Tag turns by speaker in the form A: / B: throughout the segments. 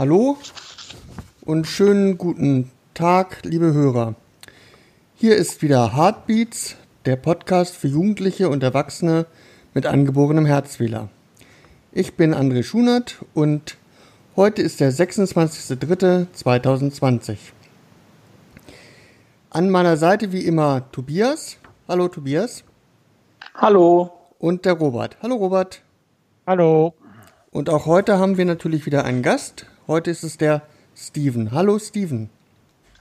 A: Hallo und schönen guten Tag, liebe Hörer. Hier ist wieder Heartbeats, der Podcast für Jugendliche und Erwachsene mit angeborenem Herzfehler. Ich bin André Schunert und heute ist der 26.03.2020. An meiner Seite wie immer Tobias. Hallo Tobias.
B: Hallo.
A: Und der Robert. Hallo Robert.
C: Hallo.
A: Und auch heute haben wir natürlich wieder einen Gast, Heute ist es der Steven. Hallo Steven.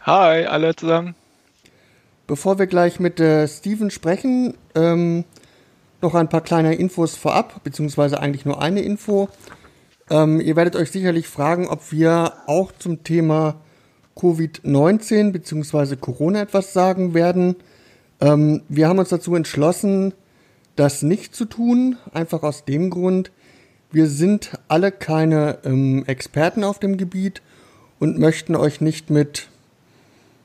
C: Hi, alle zusammen.
A: Bevor wir gleich mit äh, Steven sprechen, ähm, noch ein paar kleine Infos vorab, beziehungsweise eigentlich nur eine Info. Ähm, ihr werdet euch sicherlich fragen, ob wir auch zum Thema Covid-19 beziehungsweise Corona etwas sagen werden. Ähm, wir haben uns dazu entschlossen, das nicht zu tun, einfach aus dem Grund, wir sind alle keine ähm, Experten auf dem Gebiet und möchten euch nicht mit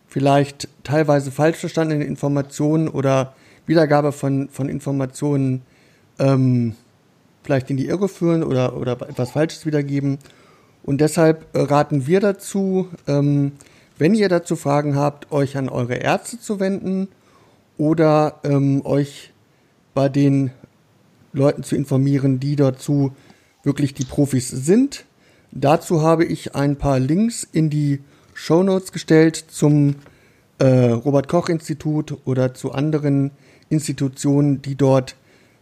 A: vielleicht teilweise falsch verstandenen Informationen oder Wiedergabe von, von Informationen ähm, vielleicht in die Irre führen oder, oder etwas Falsches wiedergeben. Und deshalb äh, raten wir dazu, ähm, wenn ihr dazu Fragen habt, euch an eure Ärzte zu wenden oder ähm, euch bei den Leuten zu informieren, die dazu wirklich die Profis sind. Dazu habe ich ein paar Links in die Show Notes gestellt zum äh, Robert Koch Institut oder zu anderen Institutionen, die dort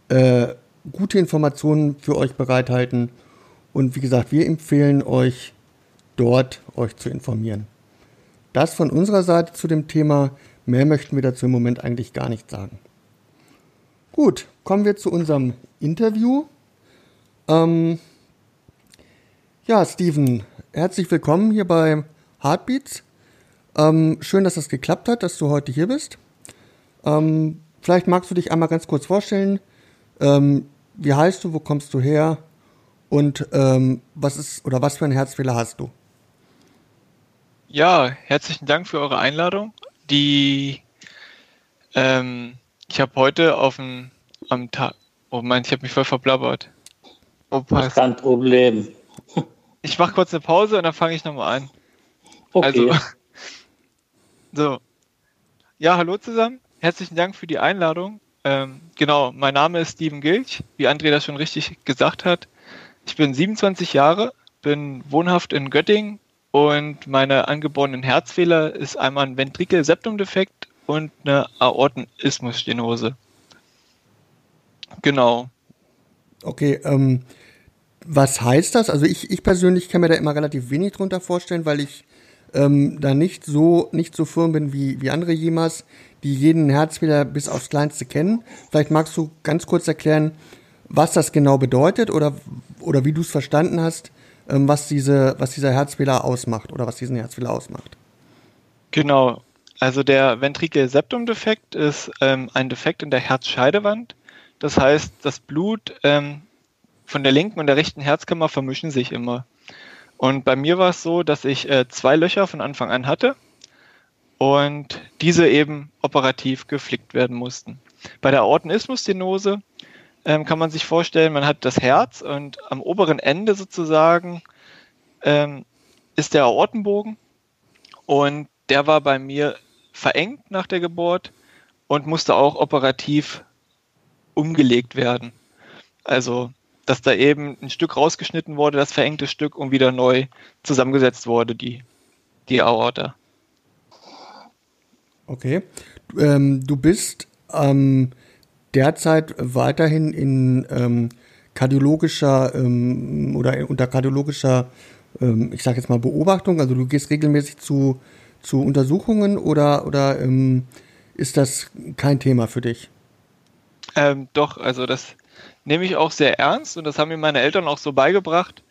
A: äh, gute Informationen für euch bereithalten. Und wie gesagt, wir empfehlen euch dort euch zu informieren. Das von unserer Seite zu dem Thema. Mehr möchten wir dazu im Moment eigentlich gar nicht sagen. Gut, kommen wir zu unserem Interview. Ähm, ja, Steven, herzlich willkommen hier bei Heartbeats. Ähm, schön, dass das geklappt hat, dass du heute hier bist. Ähm, vielleicht magst du dich einmal ganz kurz vorstellen. Ähm, wie heißt du, wo kommst du her und ähm, was ist oder was für ein Herzfehler hast du?
C: Ja, herzlichen Dank für eure Einladung. Die ähm, ich habe heute auf dem am Tag. Oh mein, ich habe mich voll verblabbert.
B: Oh, Kein Problem.
C: Ich mache kurz eine Pause und dann fange ich nochmal an.
B: Okay. Also,
C: so. Ja, hallo zusammen. Herzlichen Dank für die Einladung. Ähm, genau, mein Name ist Steven Gilch, wie André das schon richtig gesagt hat. Ich bin 27 Jahre, bin wohnhaft in Göttingen und meine angeborenen Herzfehler ist einmal ein Ventrikel-Septumdefekt und eine Aortenismusstenose. Genau.
A: Okay, ähm, was heißt das? Also ich, ich persönlich kann mir da immer relativ wenig drunter vorstellen, weil ich ähm, da nicht so nicht so firm bin wie, wie andere jemals, die jeden Herzfehler bis aufs Kleinste kennen. Vielleicht magst du ganz kurz erklären, was das genau bedeutet oder, oder wie du es verstanden hast, ähm, was, diese, was dieser Herzfehler ausmacht oder was diesen Herzfehler ausmacht.
C: Genau. Also der Ventrikel-Septum-Defekt ist ähm, ein Defekt in der Herzscheidewand. Das heißt, das Blut ähm, von der linken und der rechten Herzkammer vermischen sich immer. Und bei mir war es so, dass ich äh, zwei Löcher von Anfang an hatte und diese eben operativ geflickt werden mussten. Bei der Aortenismusstenose ähm, kann man sich vorstellen, man hat das Herz und am oberen Ende sozusagen ähm, ist der Aortenbogen und der war bei mir verengt nach der Geburt und musste auch operativ umgelegt werden. Also dass da eben ein Stück rausgeschnitten wurde, das verengte Stück und wieder neu zusammengesetzt wurde, die, die Aorta.
A: Okay. Ähm, du bist ähm, derzeit weiterhin in ähm, kardiologischer ähm, oder unter kardiologischer, ähm, ich sage jetzt mal Beobachtung. Also du gehst regelmäßig zu, zu Untersuchungen oder oder ähm, ist das kein Thema für dich?
C: Doch, also das nehme ich auch sehr ernst und das haben mir meine Eltern auch so beigebracht.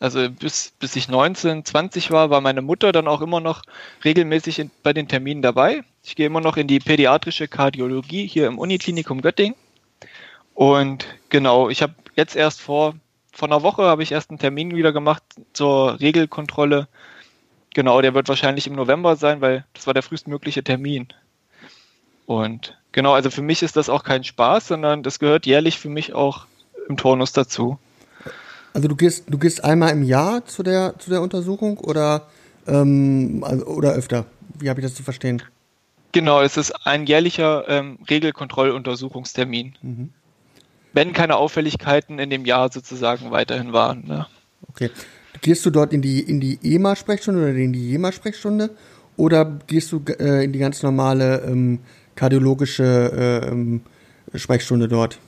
C: Also bis, bis ich 19, 20 war, war meine Mutter dann auch immer noch regelmäßig in, bei den Terminen dabei. Ich gehe immer noch in die pädiatrische Kardiologie hier im Uniklinikum Göttingen. Und genau, ich habe jetzt erst vor, vor einer Woche habe ich erst einen Termin wieder gemacht zur Regelkontrolle. Genau, der wird wahrscheinlich im November sein, weil das war der frühestmögliche Termin. Und genau, also für mich ist das auch kein Spaß, sondern das gehört jährlich für mich auch im Turnus dazu.
A: Also du gehst, du gehst einmal im Jahr zu der, zu der Untersuchung oder, ähm, also, oder öfter? Wie habe ich das zu verstehen?
C: Genau, es ist ein jährlicher ähm, Regelkontrolluntersuchungstermin. Mhm. Wenn keine Auffälligkeiten in dem Jahr sozusagen weiterhin waren. Ne?
A: Okay. Gehst du dort in die, in die EMA-Sprechstunde oder in die JEMA-Sprechstunde? Oder gehst du äh, in die ganz normale ähm, kardiologische äh, ähm, Sprechstunde dort?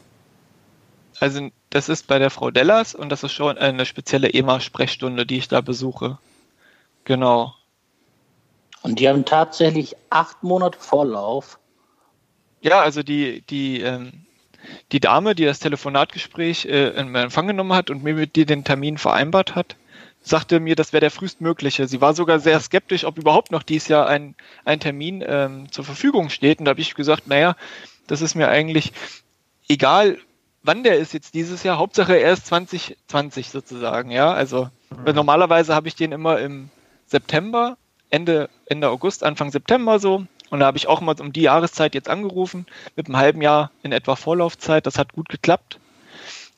C: Also das ist bei der Frau Dellers und das ist schon eine spezielle EMA-Sprechstunde, die ich da besuche. Genau.
B: Und die haben tatsächlich acht Monate Vorlauf.
C: Ja, also die, die, ähm, die Dame, die das Telefonatgespräch äh, in Empfang genommen hat und mir mit dir den Termin vereinbart hat, sagte mir, das wäre der frühestmögliche. Sie war sogar sehr skeptisch, ob überhaupt noch dieses Jahr ein, ein Termin ähm, zur Verfügung steht. Und da habe ich gesagt, naja, das ist mir eigentlich egal, wann der ist jetzt dieses Jahr. Hauptsache er ist 2020 sozusagen, ja. Also mhm. normalerweise habe ich den immer im September, Ende, Ende August, Anfang September so. Und da habe ich auch mal um die Jahreszeit jetzt angerufen, mit einem halben Jahr in etwa Vorlaufzeit. Das hat gut geklappt.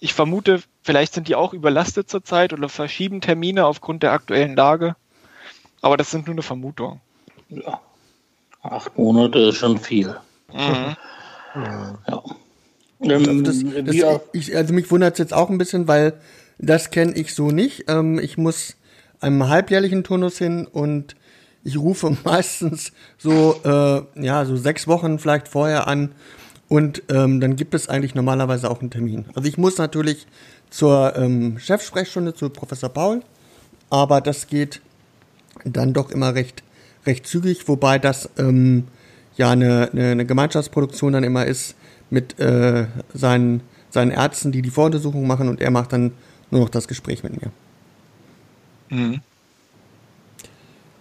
C: Ich vermute, vielleicht sind die auch überlastet zurzeit oder verschieben Termine aufgrund der aktuellen Lage. Aber das sind nur eine Vermutung.
B: Ja. Acht Monate ist schon viel. Mhm.
A: Ja. Ähm, das, das, ich, also mich wundert es jetzt auch ein bisschen, weil das kenne ich so nicht. Ähm, ich muss einem halbjährlichen Turnus hin und ich rufe meistens so, äh, ja, so sechs Wochen vielleicht vorher an und ähm, dann gibt es eigentlich normalerweise auch einen Termin. Also ich muss natürlich zur ähm, Chefsprechstunde zu Professor Paul, aber das geht dann doch immer recht, recht zügig, wobei das ähm, ja eine, eine, eine Gemeinschaftsproduktion dann immer ist mit äh, seinen, seinen Ärzten, die die Voruntersuchung machen und er macht dann nur noch das Gespräch mit mir. Mhm.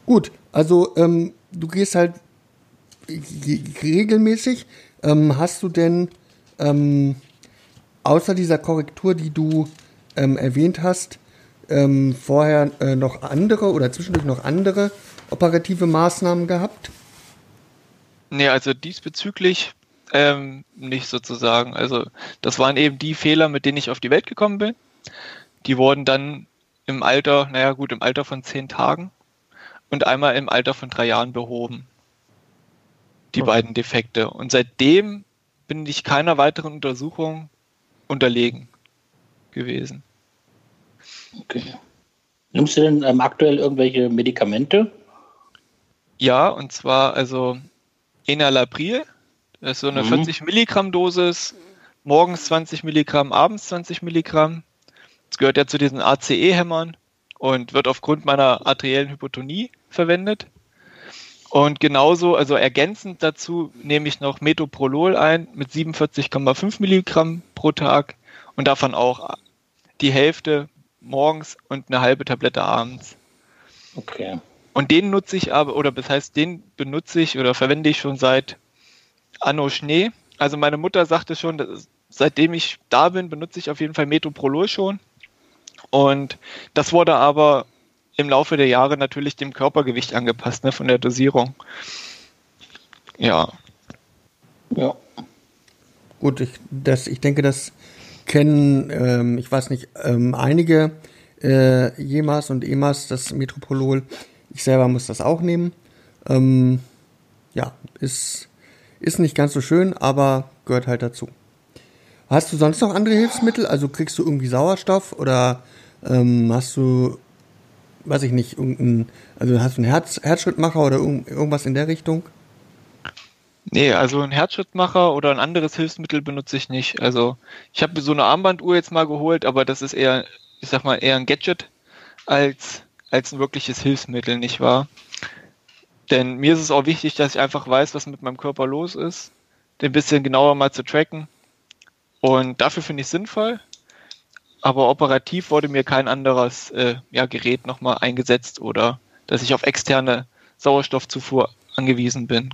A: Gut, also ähm, du gehst halt regelmäßig. Ähm, hast du denn ähm, außer dieser Korrektur, die du ähm, erwähnt hast, ähm, vorher äh, noch andere oder zwischendurch noch andere operative Maßnahmen gehabt?
C: Nee, also diesbezüglich ähm, nicht sozusagen. Also das waren eben die Fehler, mit denen ich auf die Welt gekommen bin. Die wurden dann im Alter, naja gut, im Alter von zehn Tagen und einmal im Alter von drei Jahren behoben. Die okay. beiden Defekte. Und seitdem bin ich keiner weiteren Untersuchung unterlegen gewesen.
B: Okay. Nimmst du denn ähm, aktuell irgendwelche Medikamente?
C: Ja, und zwar also Enalapril, das ist so eine mhm. 40 Milligramm Dosis, morgens 20 Milligramm, abends 20 Milligramm. Das gehört ja zu diesen ACE-Hämmern und wird aufgrund meiner arteriellen Hypotonie verwendet. Und genauso, also ergänzend dazu nehme ich noch Metoprolol ein mit 47,5 Milligramm pro Tag und davon auch die Hälfte morgens und eine halbe Tablette abends.
B: Okay.
C: Und den nutze ich aber, oder das heißt, den benutze ich oder verwende ich schon seit Anno Schnee. Also meine Mutter sagte schon, dass, seitdem ich da bin, benutze ich auf jeden Fall Metoprolol schon. Und das wurde aber im Laufe der Jahre natürlich dem Körpergewicht angepasst, ne, von der Dosierung. Ja.
A: Ja. Gut, ich, das, ich denke, das kennen, ähm, ich weiß nicht, ähm, einige äh, JEMAs und EMAs, das Metropolol. Ich selber muss das auch nehmen. Ähm, ja, ist, ist nicht ganz so schön, aber gehört halt dazu. Hast du sonst noch andere Hilfsmittel? Also kriegst du irgendwie Sauerstoff oder ähm, hast du weiß ich nicht, irgendein, also hast du einen Herz, Herzschrittmacher oder irgendwas in der Richtung?
C: Nee, also ein Herzschrittmacher oder ein anderes Hilfsmittel benutze ich nicht. Also ich habe so eine Armbanduhr jetzt mal geholt, aber das ist eher, ich sag mal, eher ein Gadget als, als ein wirkliches Hilfsmittel, nicht wahr? Denn mir ist es auch wichtig, dass ich einfach weiß, was mit meinem Körper los ist, den bisschen genauer mal zu tracken. Und dafür finde ich es sinnvoll. Aber operativ wurde mir kein anderes äh, ja, Gerät nochmal eingesetzt oder dass ich auf externe Sauerstoffzufuhr angewiesen bin.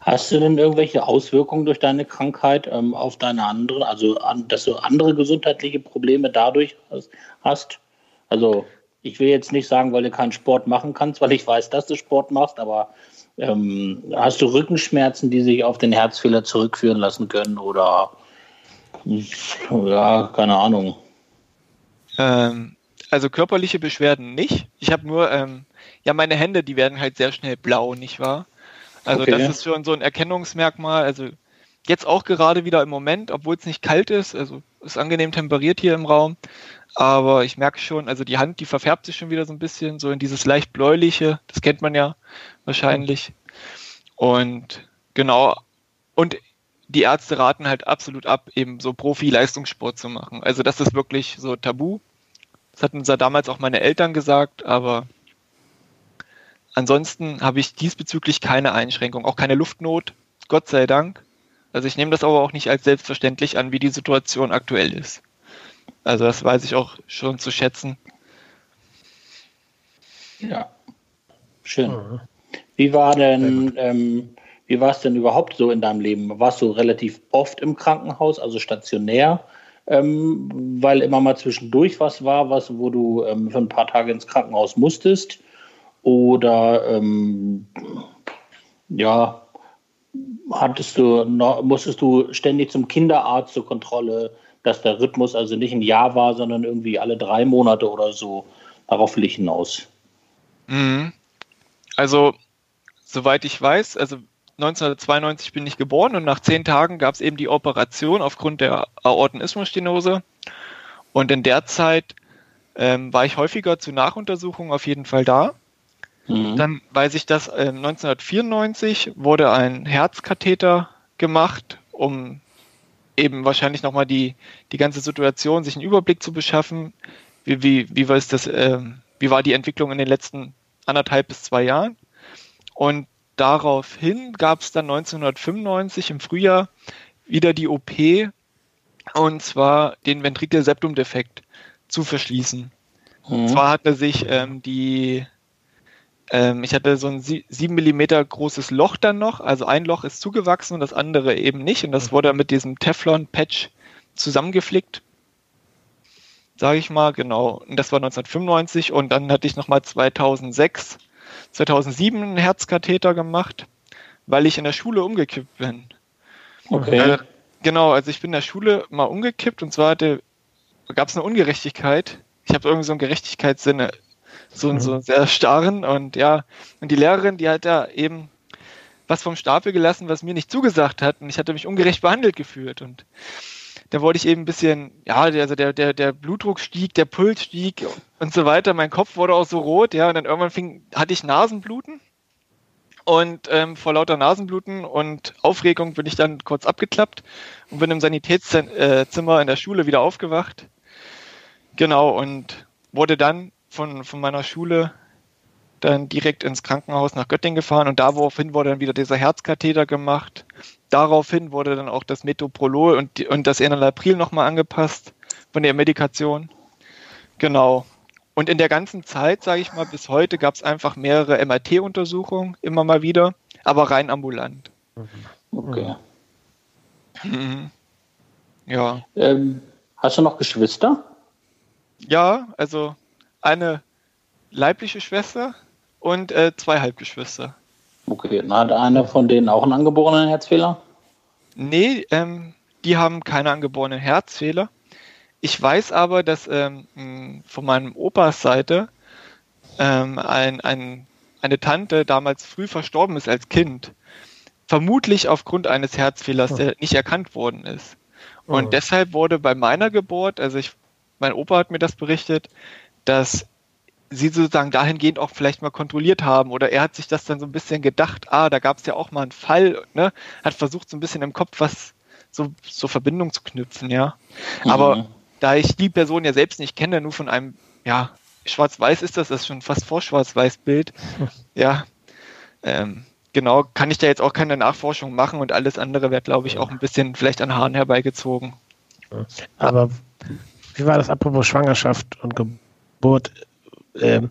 B: Hast du denn irgendwelche Auswirkungen durch deine Krankheit ähm, auf deine anderen, also an, dass du andere gesundheitliche Probleme dadurch hast? Also ich will jetzt nicht sagen, weil du keinen Sport machen kannst, weil ich weiß, dass du Sport machst, aber ähm, hast du Rückenschmerzen, die sich auf den Herzfehler zurückführen lassen können oder ja, keine Ahnung.
C: Ähm, also körperliche Beschwerden nicht. Ich habe nur, ähm, ja, meine Hände, die werden halt sehr schnell blau, nicht wahr? Also okay. das ist schon so ein Erkennungsmerkmal. Also jetzt auch gerade wieder im Moment, obwohl es nicht kalt ist, also ist angenehm temperiert hier im Raum, aber ich merke schon, also die Hand, die verfärbt sich schon wieder so ein bisschen, so in dieses leicht bläuliche, das kennt man ja wahrscheinlich. Und genau, und die Ärzte raten halt absolut ab, eben so Profi-Leistungssport zu machen. Also das ist wirklich so tabu. Das hatten uns ja damals auch meine Eltern gesagt, aber ansonsten habe ich diesbezüglich keine Einschränkung, auch keine Luftnot, Gott sei Dank. Also ich nehme das aber auch nicht als selbstverständlich an, wie die Situation aktuell ist. Also das weiß ich auch schon zu schätzen.
B: Ja, schön. Mhm. Wie war denn, ähm, wie war es denn überhaupt so in deinem Leben? Warst du relativ oft im Krankenhaus, also stationär, ähm, weil immer mal zwischendurch was war, was, wo du ähm, für ein paar Tage ins Krankenhaus musstest? Oder ähm, ja, hattest du musstest du ständig zum Kinderarzt zur Kontrolle, dass der Rhythmus also nicht ein Jahr war, sondern irgendwie alle drei Monate oder so. Darauf will ich hinaus.
C: Mhm. Also, soweit ich weiß, also 1992 bin ich geboren und nach zehn Tagen gab es eben die Operation aufgrund der Aortenismusstenose. Und in der Zeit ähm, war ich häufiger zu Nachuntersuchungen auf jeden Fall da. Mhm. Dann weiß ich, dass äh, 1994 wurde ein Herzkatheter gemacht, um eben wahrscheinlich nochmal die, die ganze Situation, sich einen Überblick zu beschaffen. Wie, wie, wie, war, das, äh, wie war die Entwicklung in den letzten anderthalb bis zwei Jahren? Und daraufhin gab es dann 1995 im Frühjahr wieder die OP, und zwar den Ventrikelseptumdefekt zu verschließen. Mhm. Und zwar hatte sich ähm, die ähm, ich hatte so ein 7 mm großes Loch dann noch. Also ein Loch ist zugewachsen und das andere eben nicht. Und das wurde mit diesem Teflon-Patch zusammengeflickt. Sage ich mal, genau. Und das war 1995. Und dann hatte ich nochmal 2006, 2007 einen Herzkatheter gemacht, weil ich in der Schule umgekippt bin. Okay. Äh, genau, also ich bin in der Schule mal umgekippt und zwar gab es eine Ungerechtigkeit. Ich habe irgendwie so einen Gerechtigkeitssinne so, mhm. so sehr starren und ja, und die Lehrerin, die hat da eben was vom Stapel gelassen, was mir nicht zugesagt hat und ich hatte mich ungerecht behandelt gefühlt und da wollte ich eben ein bisschen, ja, also der, der, der Blutdruck stieg, der Puls stieg und so weiter, mein Kopf wurde auch so rot, ja, und dann irgendwann fing, hatte ich Nasenbluten. Und ähm, vor lauter Nasenbluten und Aufregung bin ich dann kurz abgeklappt und bin im Sanitätszimmer in der Schule wieder aufgewacht. Genau, und wurde dann von, von meiner Schule dann direkt ins Krankenhaus nach Göttingen gefahren und daraufhin wurde dann wieder dieser Herzkatheter gemacht. Daraufhin wurde dann auch das Metoprolol und, und das Enalapril nochmal angepasst von der Medikation. Genau. Und in der ganzen Zeit, sage ich mal, bis heute gab es einfach mehrere MRT-Untersuchungen, immer mal wieder, aber rein ambulant.
B: Okay.
C: Mhm. Ja.
B: Ähm, hast du noch Geschwister?
C: Ja, also eine leibliche Schwester und äh, zwei Halbgeschwister.
B: Okay, und hat einer von denen auch einen angeborenen Herzfehler?
C: Nee, ähm, die haben keine angeborenen Herzfehler. Ich weiß aber, dass ähm, von meinem Opas Seite ähm, ein, ein, eine Tante damals früh verstorben ist als Kind. Vermutlich aufgrund eines Herzfehlers, oh. der nicht erkannt worden ist. Und oh. deshalb wurde bei meiner Geburt, also ich, mein Opa hat mir das berichtet, dass sie sozusagen dahingehend auch vielleicht mal kontrolliert haben oder er hat sich das dann so ein bisschen gedacht, ah, da gab es ja auch mal einen Fall, ne? Hat versucht so ein bisschen im Kopf was so, so Verbindung zu knüpfen, ja. Mhm. Aber da ich die Person ja selbst nicht kenne, nur von einem, ja, schwarz-weiß ist das, das ist schon fast vor Schwarz-Weiß-Bild. Ja, ähm, genau, kann ich da jetzt auch keine Nachforschung machen und alles andere wird, glaube ich, auch ein bisschen vielleicht an Haaren herbeigezogen.
D: Aber wie war das apropos Schwangerschaft und Geburt? Ähm,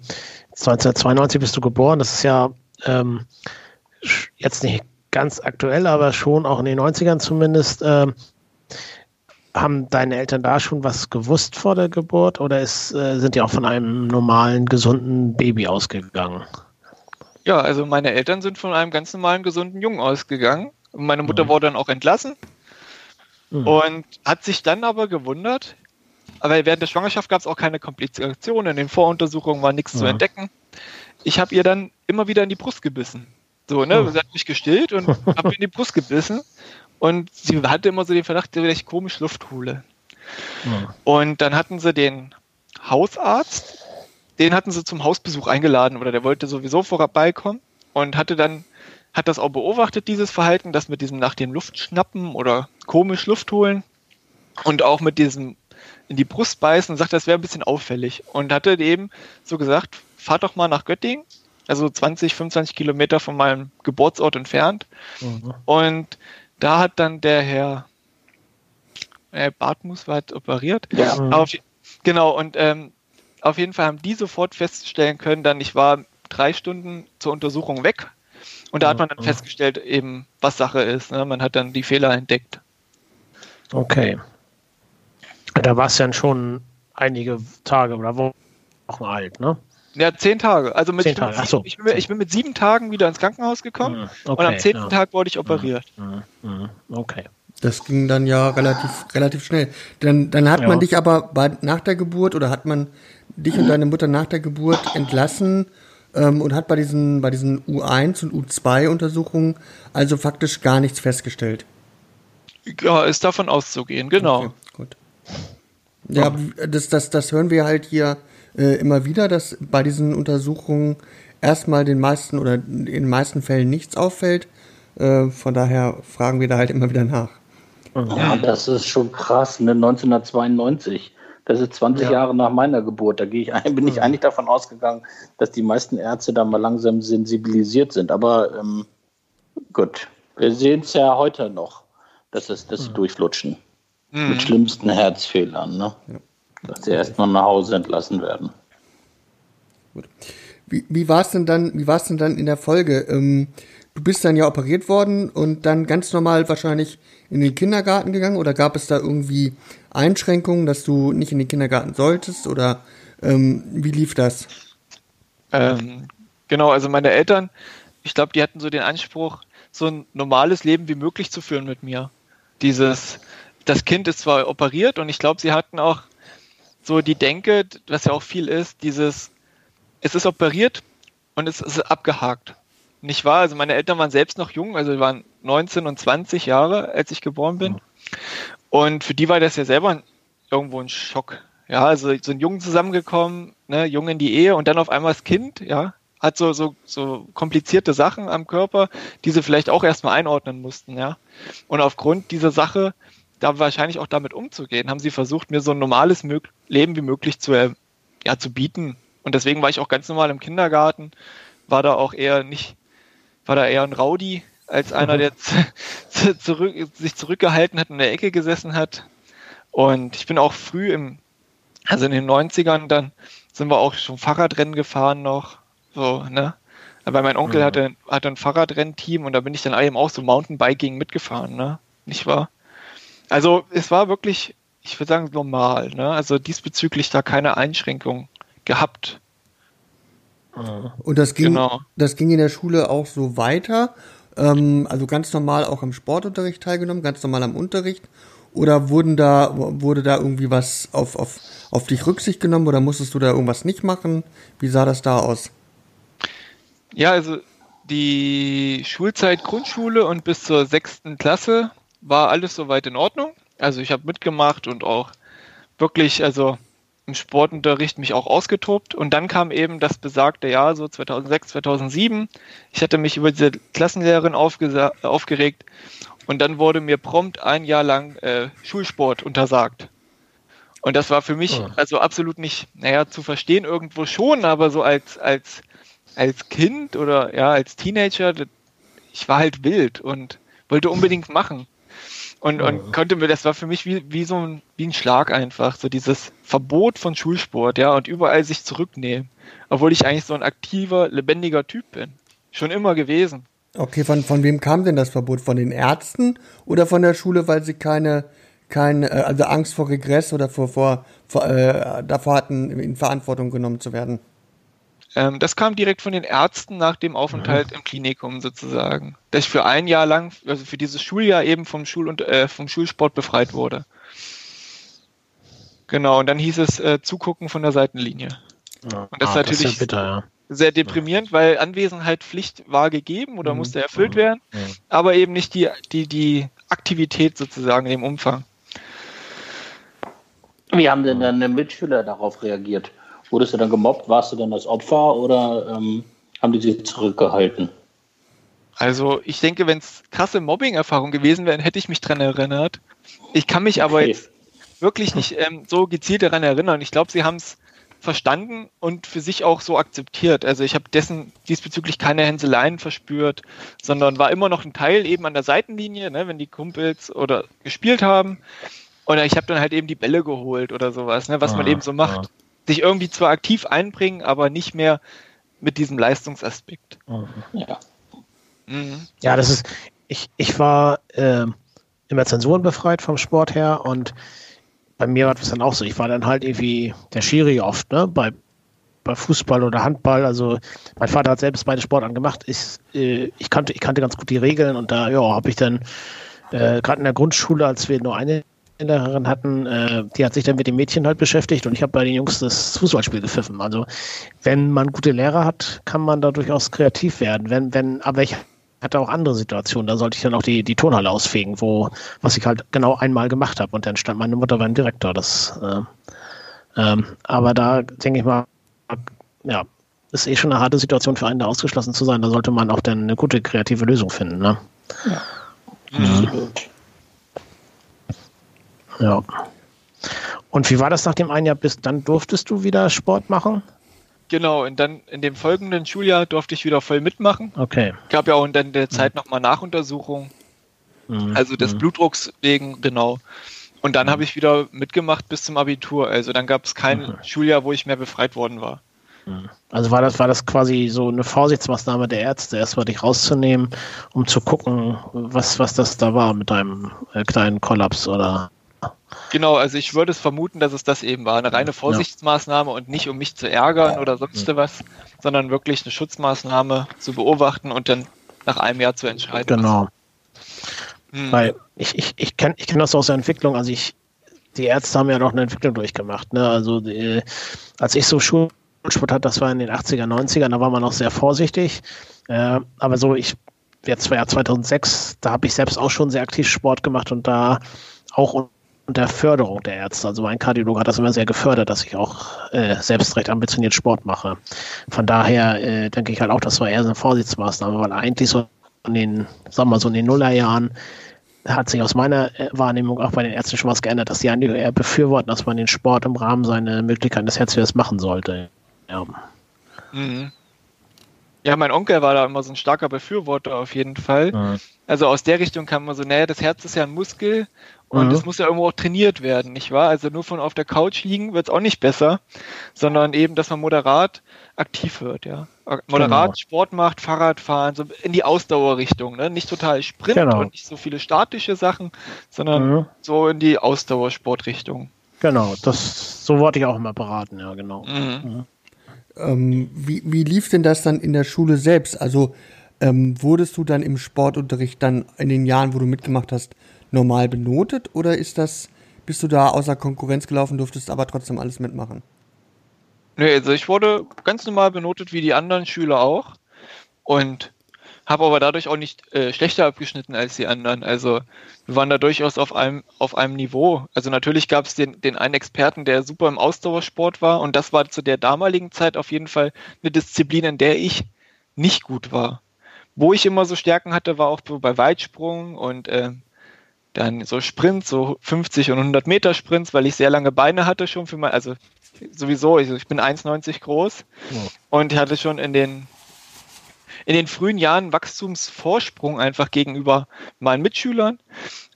D: 1992 bist du geboren, das ist ja ähm, jetzt nicht ganz aktuell, aber schon auch in den 90ern zumindest. Ähm, haben deine Eltern da schon was gewusst vor der Geburt oder ist, äh, sind die auch von einem normalen, gesunden Baby ausgegangen?
C: Ja, also meine Eltern sind von einem ganz normalen, gesunden Jungen ausgegangen. Meine Mutter mhm. wurde dann auch entlassen mhm. und hat sich dann aber gewundert, aber während der Schwangerschaft gab es auch keine Komplikationen, in den Voruntersuchungen war nichts mhm. zu entdecken. Ich habe ihr dann immer wieder in die Brust gebissen. So, ne? Sie hat mich gestillt und habe in die Brust gebissen. Und sie hatte immer so den Verdacht, dass ich komisch Luft hole. Ja. Und dann hatten sie den Hausarzt, den hatten sie zum Hausbesuch eingeladen oder der wollte sowieso vorbeikommen und hatte dann, hat das auch beobachtet, dieses Verhalten, das mit diesem nach dem Luftschnappen oder komisch Luft holen und auch mit diesem in die Brust beißen und sagt, das wäre ein bisschen auffällig und hatte eben so gesagt, fahr doch mal nach Göttingen, also 20, 25 Kilometer von meinem Geburtsort entfernt mhm. und da hat dann der Herr äh, Bartmus war operiert. Ja. Auf, genau, und ähm, auf jeden Fall haben die sofort feststellen können, dann ich war drei Stunden zur Untersuchung weg und da hat man dann festgestellt, eben was Sache ist. Ne? Man hat dann die Fehler entdeckt.
D: Okay. Da war es dann schon einige Tage oder Wochen alt, ne?
C: Ja, zehn Tage. Also mit, zehn Tage. Sieben, so. ich, bin, ich, bin, mit sieben Tagen wieder ins Krankenhaus gekommen okay, und am zehnten ja. Tag wurde ich operiert.
A: Okay. Das ging dann ja relativ, relativ schnell. Dann, dann hat ja. man dich aber bei, nach der Geburt oder hat man dich und deine Mutter nach der Geburt entlassen ähm, und hat bei diesen, bei diesen U1 und U2 Untersuchungen also faktisch gar nichts festgestellt.
C: Ja, ist davon auszugehen, genau. Okay.
A: Ja, das, das, das hören wir halt hier äh, immer wieder, dass bei diesen Untersuchungen erstmal den meisten oder in den meisten Fällen nichts auffällt. Äh, von daher fragen wir da halt immer wieder nach.
B: Ja, das ist schon krass, ne? 1992. Das ist 20 ja. Jahre nach meiner Geburt. Da gehe ich, bin ich eigentlich davon ausgegangen, dass die meisten Ärzte da mal langsam sensibilisiert sind. Aber ähm, gut, wir sehen es ja heute noch, dass, es, dass sie mhm. durchflutschen. Mhm. Mit schlimmsten Herzfehlern. Ne? Ja dass sie erstmal nach Hause entlassen werden.
A: Gut. Wie, wie war es denn dann, wie war es denn dann in der Folge? Ähm, du bist dann ja operiert worden und dann ganz normal wahrscheinlich in den Kindergarten gegangen oder gab es da irgendwie Einschränkungen, dass du nicht in den Kindergarten solltest oder ähm, wie lief das?
C: Ähm, genau, also meine Eltern, ich glaube, die hatten so den Anspruch, so ein normales Leben wie möglich zu führen mit mir. Dieses, das Kind ist zwar operiert und ich glaube, sie hatten auch so die Denke, was ja auch viel ist, dieses, es ist operiert und es ist abgehakt. Nicht wahr? Also meine Eltern waren selbst noch jung, also waren 19 und 20 Jahre, als ich geboren bin. Und für die war das ja selber irgendwo ein Schock. Ja, also so ein Jungen zusammengekommen, ne, Jung in die Ehe und dann auf einmal das Kind, ja, hat so, so, so komplizierte Sachen am Körper, die sie vielleicht auch erstmal einordnen mussten, ja. Und aufgrund dieser Sache da wahrscheinlich auch damit umzugehen, haben sie versucht, mir so ein normales Leben wie möglich zu, äh, ja, zu bieten. Und deswegen war ich auch ganz normal im Kindergarten, war da auch eher nicht, war da eher ein Rowdy als einer, der zurück, sich zurückgehalten hat und in der Ecke gesessen hat. Und ich bin auch früh im, also in den 90ern, dann sind wir auch schon Fahrradrennen gefahren noch, so, ne? Aber mein Onkel mhm. hatte, hatte ein Fahrradrennteam und da bin ich dann eben auch so Mountainbiking mitgefahren, ne? Nicht wahr? Also es war wirklich, ich würde sagen, normal. Ne? Also diesbezüglich da keine Einschränkung gehabt.
A: Und das ging, genau. das ging in der Schule auch so weiter. Ähm, also ganz normal auch am Sportunterricht teilgenommen, ganz normal am Unterricht. Oder wurden da, wurde da irgendwie was auf, auf, auf dich Rücksicht genommen oder musstest du da irgendwas nicht machen? Wie sah das da aus?
C: Ja, also die Schulzeit Grundschule und bis zur sechsten Klasse war alles soweit in Ordnung. Also ich habe mitgemacht und auch wirklich, also im Sportunterricht mich auch ausgetobt. Und dann kam eben das besagte Jahr, so 2006, 2007. Ich hatte mich über diese Klassenlehrerin aufgeregt und dann wurde mir prompt ein Jahr lang äh, Schulsport untersagt. Und das war für mich oh. also absolut nicht, naja, zu verstehen irgendwo schon, aber so als, als, als Kind oder ja, als Teenager, ich war halt wild und wollte unbedingt machen. Und, und oh. konnte mir, das war für mich wie, wie so ein, wie ein Schlag einfach, so dieses Verbot von Schulsport, ja, und überall sich zurücknehmen. Obwohl ich eigentlich so ein aktiver, lebendiger Typ bin. Schon immer gewesen.
A: Okay, von, von wem kam denn das Verbot? Von den Ärzten oder von der Schule, weil sie keine, keine äh, also Angst vor Regress oder vor, vor, vor äh, davor hatten, in Verantwortung genommen zu werden?
C: Ähm, das kam direkt von den Ärzten nach dem Aufenthalt mhm. im Klinikum sozusagen. Dass ich für ein Jahr lang, also für dieses Schuljahr eben vom, Schul und, äh, vom Schulsport befreit wurde. Genau, und dann hieß es äh, zugucken von der Seitenlinie. Ja. Und das ah, ist natürlich das ist ja bitter, ja sehr deprimierend, weil Anwesenheit Pflicht war gegeben oder mhm. musste erfüllt werden, aber eben nicht die, die, die Aktivität sozusagen im Umfang.
B: Wie haben denn deine Mitschüler darauf reagiert? Wurdest du dann gemobbt? Warst du dann das Opfer oder ähm, haben die sich zurückgehalten?
C: Also ich denke, wenn es krasse Mobbing-Erfahrungen gewesen wären, hätte ich mich dran erinnert. Ich kann mich aber jetzt wirklich nicht ähm, so gezielt daran erinnern. Ich glaube, sie haben es verstanden und für sich auch so akzeptiert. Also ich habe dessen diesbezüglich keine Hänseleien verspürt, sondern war immer noch ein Teil eben an der Seitenlinie, ne, wenn die Kumpels oder gespielt haben. Oder ich habe dann halt eben die Bälle geholt oder sowas, ne, was ah, man eben so macht. Sich irgendwie zwar aktiv einbringen, aber nicht mehr mit diesem Leistungsaspekt.
D: Mhm. Ja. Mhm. ja, das ist, ich, ich war äh, immer zensurenbefreit vom Sport her und bei mir war das dann auch so. Ich war dann halt irgendwie der Schiri oft, ne? Bei, bei Fußball oder Handball. Also mein Vater hat selbst beide Sportarten gemacht. Ich, äh, ich, kannte, ich kannte ganz gut die Regeln und da ja, habe ich dann äh, gerade in der Grundschule, als wir nur eine Lehrerin hatten, äh, die hat sich dann mit den Mädchen halt beschäftigt und ich habe bei den Jungs das Fußballspiel gepfiffen. Also wenn man gute Lehrer hat, kann man da durchaus kreativ werden. Wenn, wenn, aber ich hatte auch andere Situationen. Da sollte ich dann auch die, die Tonhalle ausfegen, wo, was ich halt genau einmal gemacht habe. Und dann stand meine Mutter beim Direktor. Das, äh, ähm, aber da denke ich mal, ja, ist eh schon eine harte Situation für einen, da ausgeschlossen zu sein. Da sollte man auch dann eine gute kreative Lösung finden. Ne? Ja. Mhm. Ja. Und wie war das nach dem einen Jahr bis dann durftest du wieder Sport machen?
C: Genau, und dann in dem folgenden Schuljahr durfte ich wieder voll mitmachen.
D: Okay.
C: Gab ja auch in der Zeit mhm. nochmal Nachuntersuchungen. Mhm. Also des mhm. Blutdrucks wegen, genau. Und dann mhm. habe ich wieder mitgemacht bis zum Abitur. Also dann gab es kein mhm. Schuljahr, wo ich mehr befreit worden war.
D: Mhm. Also war das, war das quasi so eine Vorsichtsmaßnahme der Ärzte, erstmal dich rauszunehmen, um zu gucken, was, was das da war mit deinem äh, kleinen Kollaps oder
C: Genau, also ich würde es vermuten, dass es das eben war. Eine reine Vorsichtsmaßnahme und nicht um mich zu ärgern oder sonst was, sondern wirklich eine Schutzmaßnahme zu beobachten und dann nach einem Jahr zu entscheiden.
D: Genau. Hm. Weil ich, ich, ich kenne ich kenn das aus der Entwicklung, also ich, die Ärzte haben ja noch eine Entwicklung durchgemacht. Ne? Also die, als ich so Schulsport hatte, das war in den 80er, 90er, da war man noch sehr vorsichtig. Äh, aber so, ich, jetzt war ja 2006, da habe ich selbst auch schon sehr aktiv Sport gemacht und da auch der Förderung der Ärzte. Also mein Kardiologe hat das immer sehr gefördert, dass ich auch äh, selbst recht ambitioniert Sport mache. Von daher äh, denke ich halt auch, das war eher so eine Vorsichtsmaßnahme, weil eigentlich so in den, sagen wir mal so in den Nullerjahren hat sich aus meiner äh, Wahrnehmung auch bei den Ärzten schon was geändert, dass die eigentlich eher befürworten, dass man den Sport im Rahmen seiner Möglichkeiten des Herzwehrens machen sollte. Ja.
C: Mhm. Ja, mein Onkel war da immer so ein starker Befürworter auf jeden Fall. Mhm. Also aus der Richtung kam man so, naja, das Herz ist ja ein Muskel und es mhm. muss ja irgendwo auch trainiert werden, nicht wahr? Also nur von auf der Couch liegen wird es auch nicht besser, sondern eben, dass man moderat aktiv wird, ja. Moderat genau. Sport macht, Fahrrad fahren, so in die Ausdauerrichtung, ne? Nicht total Sprint genau. und nicht so viele statische Sachen, sondern mhm. so in die Ausdauersportrichtung.
D: Genau, das so wollte ich auch immer beraten, ja, genau. Mhm.
A: mhm. Ähm, wie, wie lief denn das dann in der Schule selbst? Also ähm, wurdest du dann im Sportunterricht dann in den Jahren, wo du mitgemacht hast, normal benotet oder ist das, bist du da außer Konkurrenz gelaufen, durftest aber trotzdem alles mitmachen?
C: Nee, also ich wurde ganz normal benotet wie die anderen Schüler auch und habe aber dadurch auch nicht äh, schlechter abgeschnitten als die anderen. Also wir waren da durchaus auf einem, auf einem Niveau. Also natürlich gab es den, den einen Experten, der super im Ausdauersport war und das war zu der damaligen Zeit auf jeden Fall eine Disziplin, in der ich nicht gut war. Wo ich immer so Stärken hatte, war auch bei Weitsprung und äh, dann so Sprints, so 50 und 100 Meter Sprints, weil ich sehr lange Beine hatte schon für mein, also sowieso, ich, ich bin 1,90 groß oh. und hatte schon in den in den frühen Jahren Wachstumsvorsprung einfach gegenüber meinen Mitschülern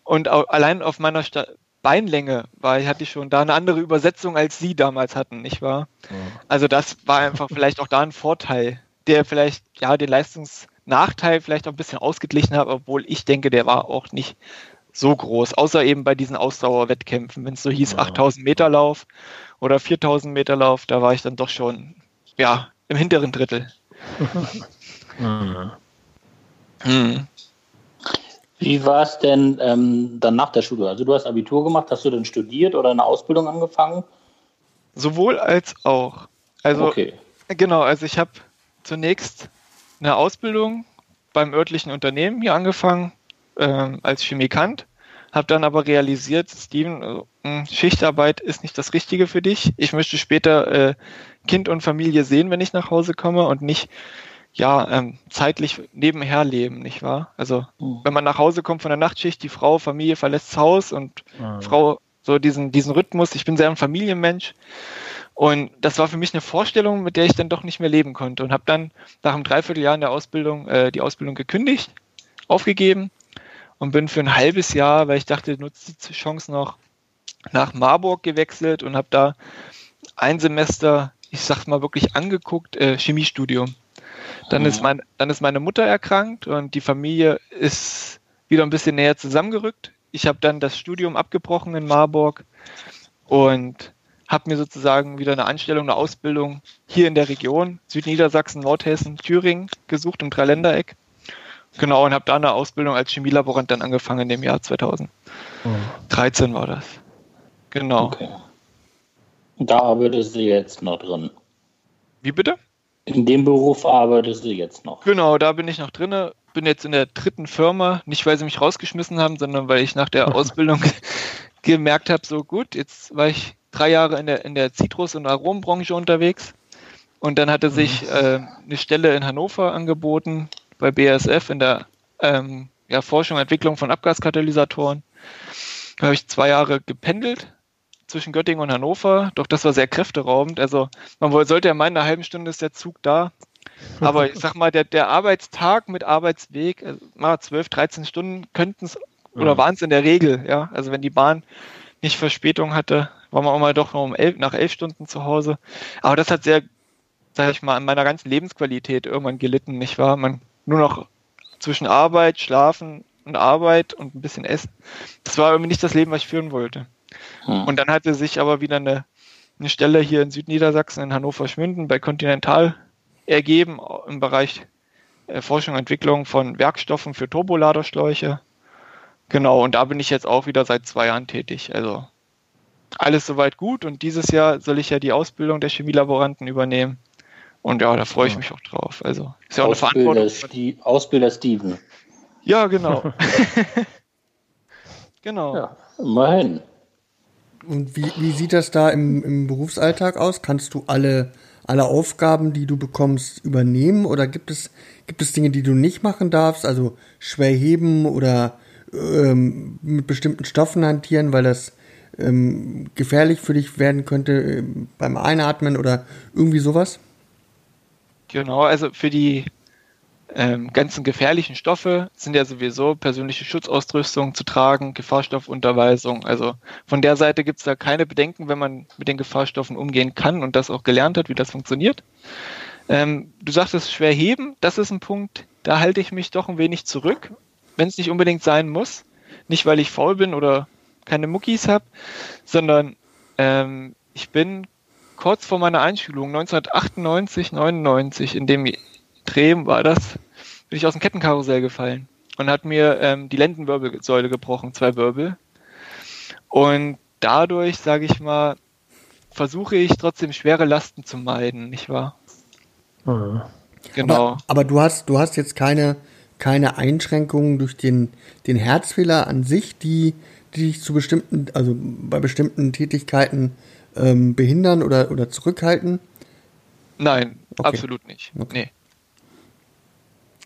C: und auch allein auf meiner Sta Beinlänge war, hatte ich schon da eine andere Übersetzung, als sie damals hatten, nicht wahr? Oh. Also das war einfach vielleicht auch da ein Vorteil, der vielleicht ja den Leistungsnachteil vielleicht auch ein bisschen ausgeglichen hat, obwohl ich denke, der war auch nicht so groß, außer eben bei diesen Ausdauerwettkämpfen, wenn es so hieß, ja. 8000 Meter Lauf oder 4000 Meter Lauf, da war ich dann doch schon, ja, im hinteren Drittel.
B: mhm. Hm. Wie war es denn ähm, dann nach der Schule? Also du hast Abitur gemacht, hast du denn studiert oder eine Ausbildung angefangen?
C: Sowohl als auch. Also okay. genau, also ich habe zunächst eine Ausbildung beim örtlichen Unternehmen hier angefangen äh, als Chemikant habe dann aber realisiert, Steven, äh, Schichtarbeit ist nicht das Richtige für dich. Ich möchte später äh, Kind und Familie sehen, wenn ich nach Hause komme und nicht ja ähm, zeitlich nebenher leben, nicht wahr? Also mhm. wenn man nach Hause kommt von der Nachtschicht, die Frau, Familie verlässt das Haus und mhm. Frau so diesen diesen Rhythmus. Ich bin sehr ein Familienmensch. Und das war für mich eine Vorstellung, mit der ich dann doch nicht mehr leben konnte und habe dann nach einem Dreivierteljahr in der Ausbildung äh, die Ausbildung gekündigt, aufgegeben und bin für ein halbes Jahr, weil ich dachte, nutze die Chance noch, nach Marburg gewechselt und habe da ein Semester, ich sag mal wirklich angeguckt, äh, Chemiestudium. Dann, mhm. ist mein, dann ist meine Mutter erkrankt und die Familie ist wieder ein bisschen näher zusammengerückt. Ich habe dann das Studium abgebrochen in Marburg und habe mir sozusagen wieder eine Anstellung, eine Ausbildung hier in der Region, Südniedersachsen, Nordhessen, Thüringen gesucht im Dreiländereck Genau, und habe da eine Ausbildung als Chemielaborant dann angefangen in dem Jahr 2013 war das. Genau. Okay.
B: Da arbeitest du jetzt noch drin.
C: Wie bitte?
B: In dem Beruf arbeitest du jetzt noch.
C: Genau, da bin ich noch drin. Bin jetzt in der dritten Firma, nicht weil sie mich rausgeschmissen haben, sondern weil ich nach der Ausbildung gemerkt habe, so gut, jetzt war ich drei Jahre in der, in der Zitrus- und Aromenbranche unterwegs. Und dann hatte sich mhm. äh, eine Stelle in Hannover angeboten, bei BASF in der ähm, ja, Forschung und Entwicklung von Abgaskatalysatoren. Da habe ich zwei Jahre gependelt zwischen Göttingen und Hannover, doch das war sehr kräfteraubend. Also man sollte ja meinen, eine halbe Stunde ist der Zug da. Aber ich sag mal, der, der Arbeitstag mit Arbeitsweg, also mal 12, 13 Stunden könnten es oder waren es in der Regel, ja. Also wenn die Bahn nicht Verspätung hatte, war man auch mal doch noch um elf, nach elf Stunden zu Hause. Aber das hat sehr, sag ich mal, an meiner ganzen Lebensqualität irgendwann gelitten, nicht wahr? Man nur noch zwischen Arbeit, Schlafen und Arbeit und ein bisschen Essen. Das war irgendwie nicht das Leben, was ich führen wollte. Hm. Und dann hatte sich aber wieder eine, eine Stelle hier in Südniedersachsen in Hannover-Schmünden bei Continental ergeben im Bereich äh, Forschung und Entwicklung von Werkstoffen für Turboladerschläuche. Genau, und da bin ich jetzt auch wieder seit zwei Jahren tätig. Also alles soweit gut und dieses Jahr soll ich ja die Ausbildung der Chemielaboranten übernehmen. Und ja, da freue ich ja. mich auch drauf. Also
B: ist ja auch Ausbilder eine Verantwortung. Ausbilder Steven.
C: Ja, genau. genau. Ja,
B: immerhin.
A: Und wie, wie sieht das da im, im Berufsalltag aus? Kannst du alle, alle Aufgaben, die du bekommst, übernehmen? Oder gibt es, gibt es Dinge, die du nicht machen darfst? Also schwer heben oder ähm, mit bestimmten Stoffen hantieren, weil das ähm, gefährlich für dich werden könnte äh, beim Einatmen oder irgendwie sowas?
C: Genau, also für die ähm, ganzen gefährlichen Stoffe sind ja sowieso persönliche Schutzausrüstung zu tragen, Gefahrstoffunterweisung. Also von der Seite gibt es da keine Bedenken, wenn man mit den Gefahrstoffen umgehen kann und das auch gelernt hat, wie das funktioniert. Ähm, du sagtest schwer heben, das ist ein Punkt, da halte ich mich doch ein wenig zurück, wenn es nicht unbedingt sein muss. Nicht, weil ich faul bin oder keine Muckis habe, sondern ähm, ich bin kurz vor meiner Einschulung, 1998, 99, in dem Dreh war das, bin ich aus dem Kettenkarussell gefallen und hat mir ähm, die Lendenwirbelsäule gebrochen, zwei Wirbel. Und dadurch, sage ich mal, versuche ich trotzdem schwere Lasten zu meiden, nicht wahr?
A: Mhm. Genau. Aber, aber, du hast, du hast jetzt keine, keine Einschränkungen durch den, den Herzfehler an sich, die, die dich zu bestimmten, also bei bestimmten Tätigkeiten ähm, behindern oder, oder zurückhalten?
C: Nein, okay. absolut nicht. Okay. Nee.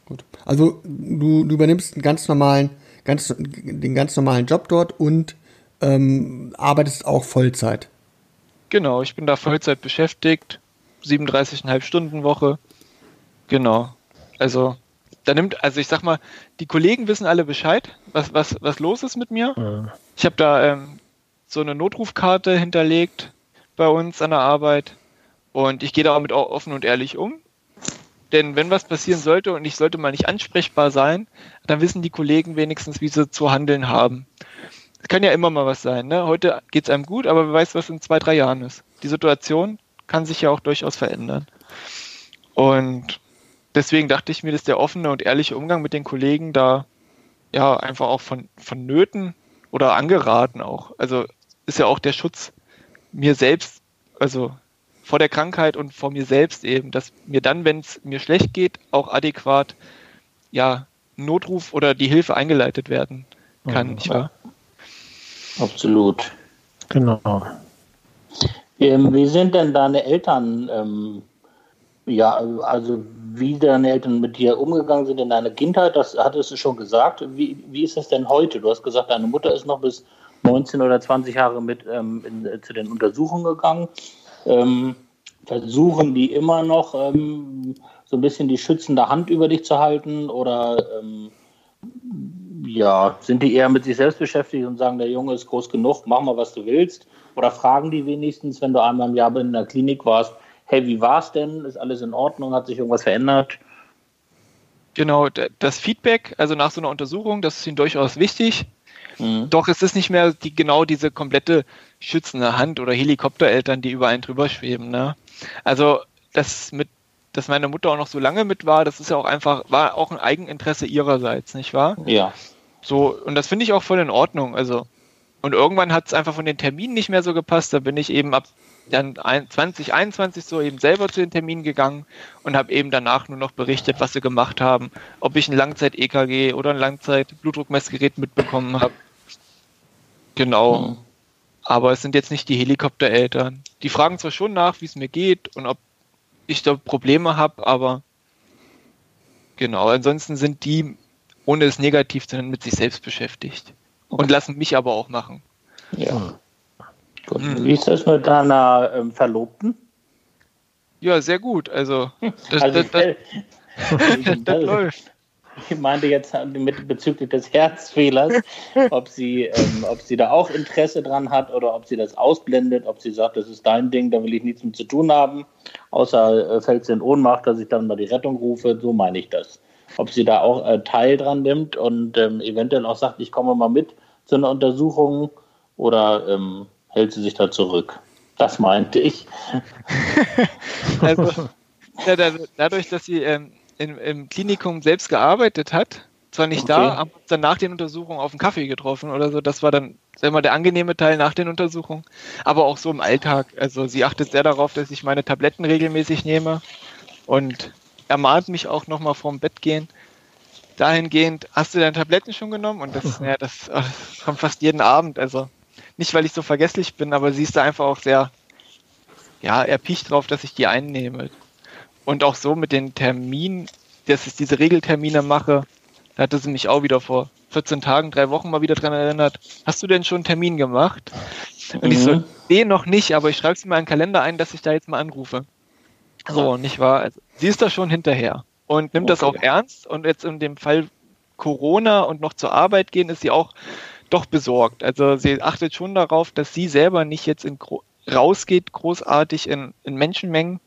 A: Gut. Also du, du übernimmst einen ganz normalen, ganz, den ganz normalen Job dort und ähm, arbeitest auch Vollzeit.
C: Genau, ich bin da Vollzeit beschäftigt, 37,5 Stunden Woche. Genau. Also, da nimmt, also ich sag mal, die Kollegen wissen alle Bescheid, was, was, was los ist mit mir. Ja. Ich habe da ähm, so eine Notrufkarte hinterlegt bei uns an der Arbeit und ich gehe damit auch offen und ehrlich um. Denn wenn was passieren sollte und ich sollte mal nicht ansprechbar sein, dann wissen die Kollegen wenigstens, wie sie zu handeln haben. Es kann ja immer mal was sein. Ne? Heute geht es einem gut, aber wer weiß, was in zwei, drei Jahren ist. Die Situation kann sich ja auch durchaus verändern. Und deswegen dachte ich mir, dass der offene und ehrliche Umgang mit den Kollegen da ja einfach auch von, vonnöten oder angeraten auch. Also ist ja auch der Schutz mir selbst, also vor der Krankheit und vor mir selbst eben, dass mir dann, wenn es mir schlecht geht, auch adäquat ja Notruf oder die Hilfe eingeleitet werden kann, mhm. nicht wahr?
B: Absolut.
D: Genau.
B: Ähm, wie sind denn deine Eltern, ähm, ja, also wie deine Eltern mit dir umgegangen sind in deiner Kindheit? Das hattest du schon gesagt. Wie, wie ist das denn heute? Du hast gesagt, deine Mutter ist noch bis 19 oder 20 Jahre mit ähm, in, zu den Untersuchungen gegangen. Ähm, versuchen die immer noch ähm, so ein bisschen die schützende Hand über dich zu halten oder ähm, ja, sind die eher mit sich selbst beschäftigt und sagen, der Junge ist groß genug, mach mal, was du willst? Oder fragen die wenigstens, wenn du einmal im Jahr in der Klinik warst, hey, wie war es denn? Ist alles in Ordnung? Hat sich irgendwas verändert?
C: Genau, das Feedback, also nach so einer Untersuchung, das ist ihnen durchaus wichtig. Mhm. Doch es ist nicht mehr die, genau diese komplette schützende Hand oder Helikoptereltern, die über einen drüber schweben. Ne? Also das mit, dass meine Mutter auch noch so lange mit war, das ist ja auch einfach, war auch ein Eigeninteresse ihrerseits, nicht wahr?
B: Ja.
C: So, und das finde ich auch voll in Ordnung. Also, und irgendwann hat es einfach von den Terminen nicht mehr so gepasst. Da bin ich eben ab dann 2021 so eben selber zu den Terminen gegangen und habe eben danach nur noch berichtet, was sie gemacht haben, ob ich ein Langzeit-EKG oder ein Langzeit-Blutdruckmessgerät mitbekommen habe. Genau. Mhm. Aber es sind jetzt nicht die Helikoptereltern. Die fragen zwar schon nach, wie es mir geht und ob ich da Probleme habe, aber genau, ansonsten sind die, ohne es negativ zu nennen, mit sich selbst beschäftigt. Und lassen mich aber auch machen.
B: Ja. Gut. Hm. Wie ist das mit deiner ähm, Verlobten?
C: Ja, sehr gut. Also, das, also das, das,
B: das, läuft. Ich meinte jetzt mit bezüglich des Herzfehlers, ob sie, ähm, ob sie da auch Interesse dran hat oder ob sie das ausblendet, ob sie sagt, das ist dein Ding, da will ich nichts mit zu tun haben, außer äh, fällt sie in Ohnmacht, dass ich dann mal die Rettung rufe, so meine ich das. Ob sie da auch äh, Teil dran nimmt und ähm, eventuell auch sagt, ich komme mal mit zu einer Untersuchung oder ähm, hält sie sich da zurück. Das meinte ich.
C: also, ja, dadurch, dass sie ähm, im, im Klinikum selbst gearbeitet hat, zwar nicht okay. da, haben uns dann nach den Untersuchungen auf einen Kaffee getroffen oder so. Das war dann sag mal, der angenehme Teil nach den Untersuchungen, aber auch so im Alltag. Also sie achtet sehr darauf, dass ich meine Tabletten regelmäßig nehme und ermahnt mich auch nochmal vorm Bett gehen. Dahingehend, hast du deine Tabletten schon genommen? Und das, ja, das, das kommt fast jeden Abend. Also nicht, weil ich so vergesslich bin, aber sie ist da einfach auch sehr, ja, erpicht drauf, dass ich die einnehme. Und auch so mit den Terminen, dass ich diese Regeltermine mache, da hatte sie mich auch wieder vor 14 Tagen, drei Wochen mal wieder dran erinnert. Hast du denn schon einen Termin gemacht? Und mhm. ich so, mhm. nee, noch nicht, aber ich schreibe es mir in den Kalender ein, dass ich da jetzt mal anrufe. So, nicht wahr? Also, sie ist da schon hinterher und nimmt okay. das auch ernst. Und jetzt in dem Fall Corona und noch zur Arbeit gehen, ist sie auch doch besorgt. Also sie achtet schon darauf, dass sie selber nicht jetzt in, rausgeht, großartig in, in Menschenmengen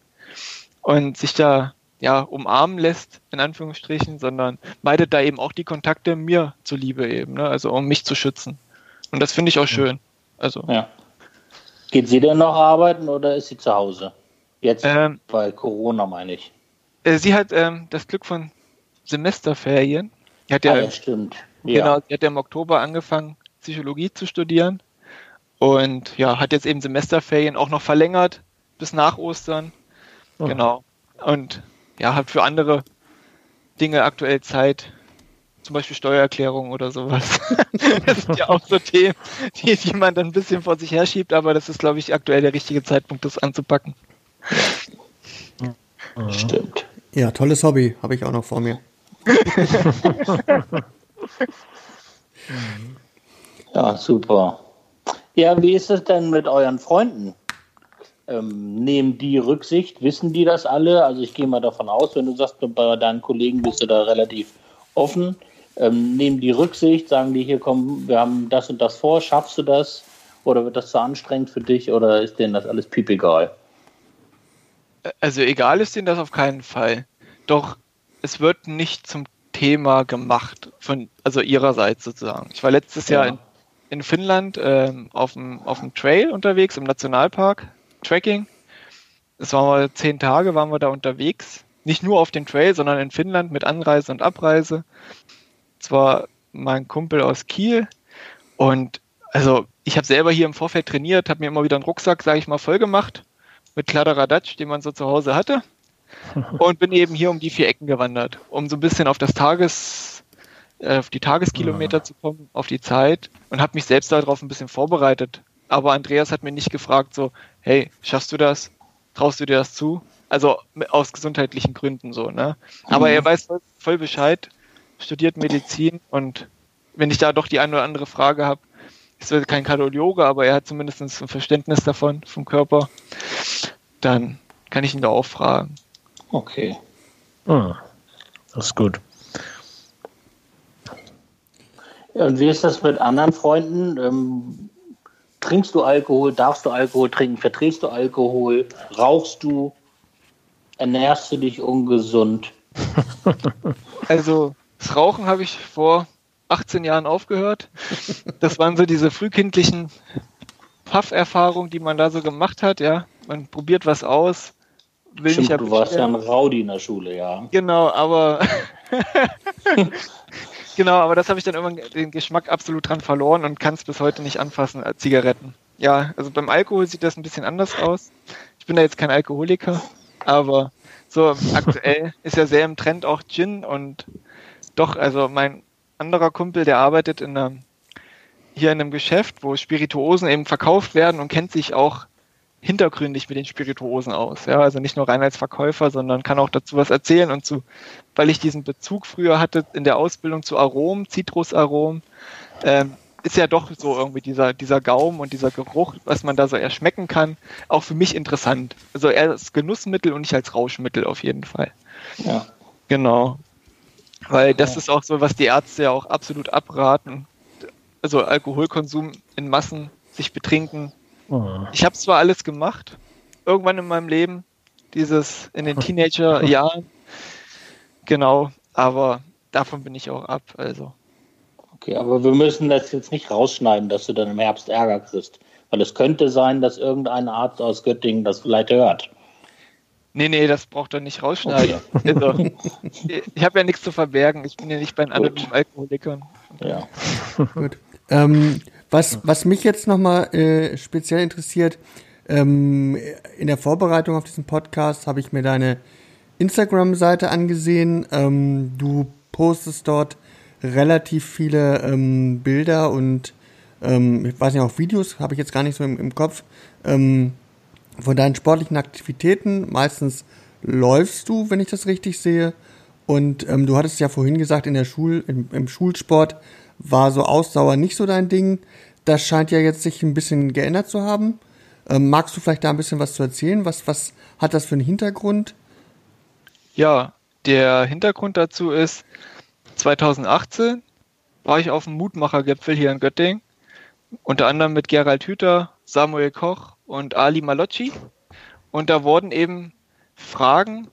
C: und sich da ja umarmen lässt, in Anführungsstrichen, sondern meidet da eben auch die Kontakte mir zuliebe eben, ne? also um mich zu schützen. Und das finde ich auch schön. Also.
B: Ja. Geht sie denn noch arbeiten oder ist sie zu Hause? Jetzt ähm, bei Corona meine ich.
C: Äh, sie hat ähm, das Glück von Semesterferien. Hat ja, ah, ja stimmt. Ja. Genau, sie hat ja im Oktober angefangen, Psychologie zu studieren und ja, hat jetzt eben Semesterferien auch noch verlängert bis nach Ostern. Oh. Genau. Und ja, hat für andere Dinge aktuell Zeit, zum Beispiel Steuererklärung oder sowas. das sind ja auch so Themen, die, die man dann ein bisschen vor sich herschiebt, aber das ist, glaube ich, aktuell der richtige Zeitpunkt, das anzupacken.
B: Stimmt.
A: Ja, tolles Hobby, habe ich auch noch vor mir.
B: Ja, super. Ja, wie ist es denn mit euren Freunden? Ähm, nehmen die Rücksicht? Wissen die das alle? Also ich gehe mal davon aus, wenn du sagst, bei deinen Kollegen bist du da relativ offen. Ähm, nehmen die Rücksicht, sagen die hier, komm, wir haben das und das vor, schaffst du das? Oder wird das zu anstrengend für dich oder ist denen das alles piep egal?
C: Also egal ist denen das auf keinen Fall. Doch es wird nicht zum Thema gemacht, von, also ihrerseits sozusagen. Ich war letztes ja. Jahr in, in Finnland ähm, auf, dem, auf dem Trail unterwegs, im Nationalpark, Tracking. Es waren wir zehn Tage, waren wir da unterwegs. Nicht nur auf dem Trail, sondern in Finnland mit Anreise und Abreise. Zwar mein Kumpel aus Kiel und also ich habe selber hier im Vorfeld trainiert, habe mir immer wieder einen Rucksack, sage ich mal, voll gemacht mit Kladderadatsch, den man so zu Hause hatte und bin eben hier um die vier Ecken gewandert, um so ein bisschen auf das Tages, äh, auf die Tageskilometer ja. zu kommen, auf die Zeit und habe mich selbst darauf ein bisschen vorbereitet. Aber Andreas hat mir nicht gefragt, so, hey, schaffst du das? Traust du dir das zu? Also aus gesundheitlichen Gründen so, ne? Aber mhm. er weiß voll, voll Bescheid, studiert Medizin und wenn ich da doch die eine oder andere Frage habe, ist er kein Kardiologe, aber er hat zumindest ein Verständnis davon, vom Körper, dann kann ich ihn da auch fragen.
B: Okay.
D: Ah, das ist gut.
B: Ja, und wie ist das mit anderen Freunden? Ähm, trinkst du Alkohol? Darfst du Alkohol trinken? Verträgst du Alkohol? Rauchst du? Ernährst du dich ungesund?
C: Also, das Rauchen habe ich vor 18 Jahren aufgehört. Das waren so diese frühkindlichen Pufferfahrungen, die man da so gemacht hat, ja. Man probiert was aus,
B: will Stimmt, nicht Du warst ja ein Rowdy in der Schule, ja.
C: Genau, aber genau, aber das habe ich dann irgendwann den Geschmack absolut dran verloren und kann es bis heute nicht anfassen als Zigaretten. Ja, also beim Alkohol sieht das ein bisschen anders aus. Ich bin da jetzt kein Alkoholiker, aber so aktuell ist ja sehr im Trend auch Gin und doch, also mein anderer Kumpel, der arbeitet in einem, hier in einem Geschäft, wo Spirituosen eben verkauft werden und kennt sich auch hintergründig mit den Spirituosen aus. Ja, also nicht nur rein als Verkäufer, sondern kann auch dazu was erzählen und zu, weil ich diesen Bezug früher hatte in der Ausbildung zu Aromen, Zitrusaromen, ähm, ist ja doch so irgendwie dieser, dieser Gaum und dieser Geruch, was man da so erschmecken kann, auch für mich interessant. Also eher als Genussmittel und nicht als Rauschmittel auf jeden Fall. Ja. Genau. Weil das ist auch so, was die Ärzte ja auch absolut abraten. Also Alkoholkonsum in Massen, sich betrinken, Oh. Ich habe zwar alles gemacht, irgendwann in meinem Leben, dieses in den Teenager-Jahren, genau, aber davon bin ich auch ab, also.
B: Okay, aber wir müssen das jetzt nicht rausschneiden, dass du dann im Herbst Ärger kriegst, weil es könnte sein, dass irgendein Arzt aus Göttingen das vielleicht hört.
C: Nee, nee, das braucht er nicht rausschneiden. Okay. Also, ich habe ja nichts zu verbergen. Ich bin ja nicht bei anderen Alkoholikern.
B: Ja.
A: Gut. Ähm, was, was mich jetzt nochmal äh, speziell interessiert, ähm, in der Vorbereitung auf diesen Podcast habe ich mir deine Instagram-Seite angesehen. Ähm, du postest dort relativ viele ähm, Bilder und ähm, ich weiß nicht, auch Videos, habe ich jetzt gar nicht so im, im Kopf, ähm, von deinen sportlichen Aktivitäten. Meistens läufst du, wenn ich das richtig sehe. Und ähm, du hattest ja vorhin gesagt, in der Schul, im, im Schulsport war so Ausdauer nicht so dein Ding. Das scheint ja jetzt sich ein bisschen geändert zu haben. Ähm, magst du vielleicht da ein bisschen was zu erzählen? Was, was hat das für einen Hintergrund?
C: Ja, der Hintergrund dazu ist, 2018 war ich auf dem Mutmachergipfel hier in Göttingen, unter anderem mit Gerald Hüther, Samuel Koch und Ali Malocci. Und da wurden eben Fragen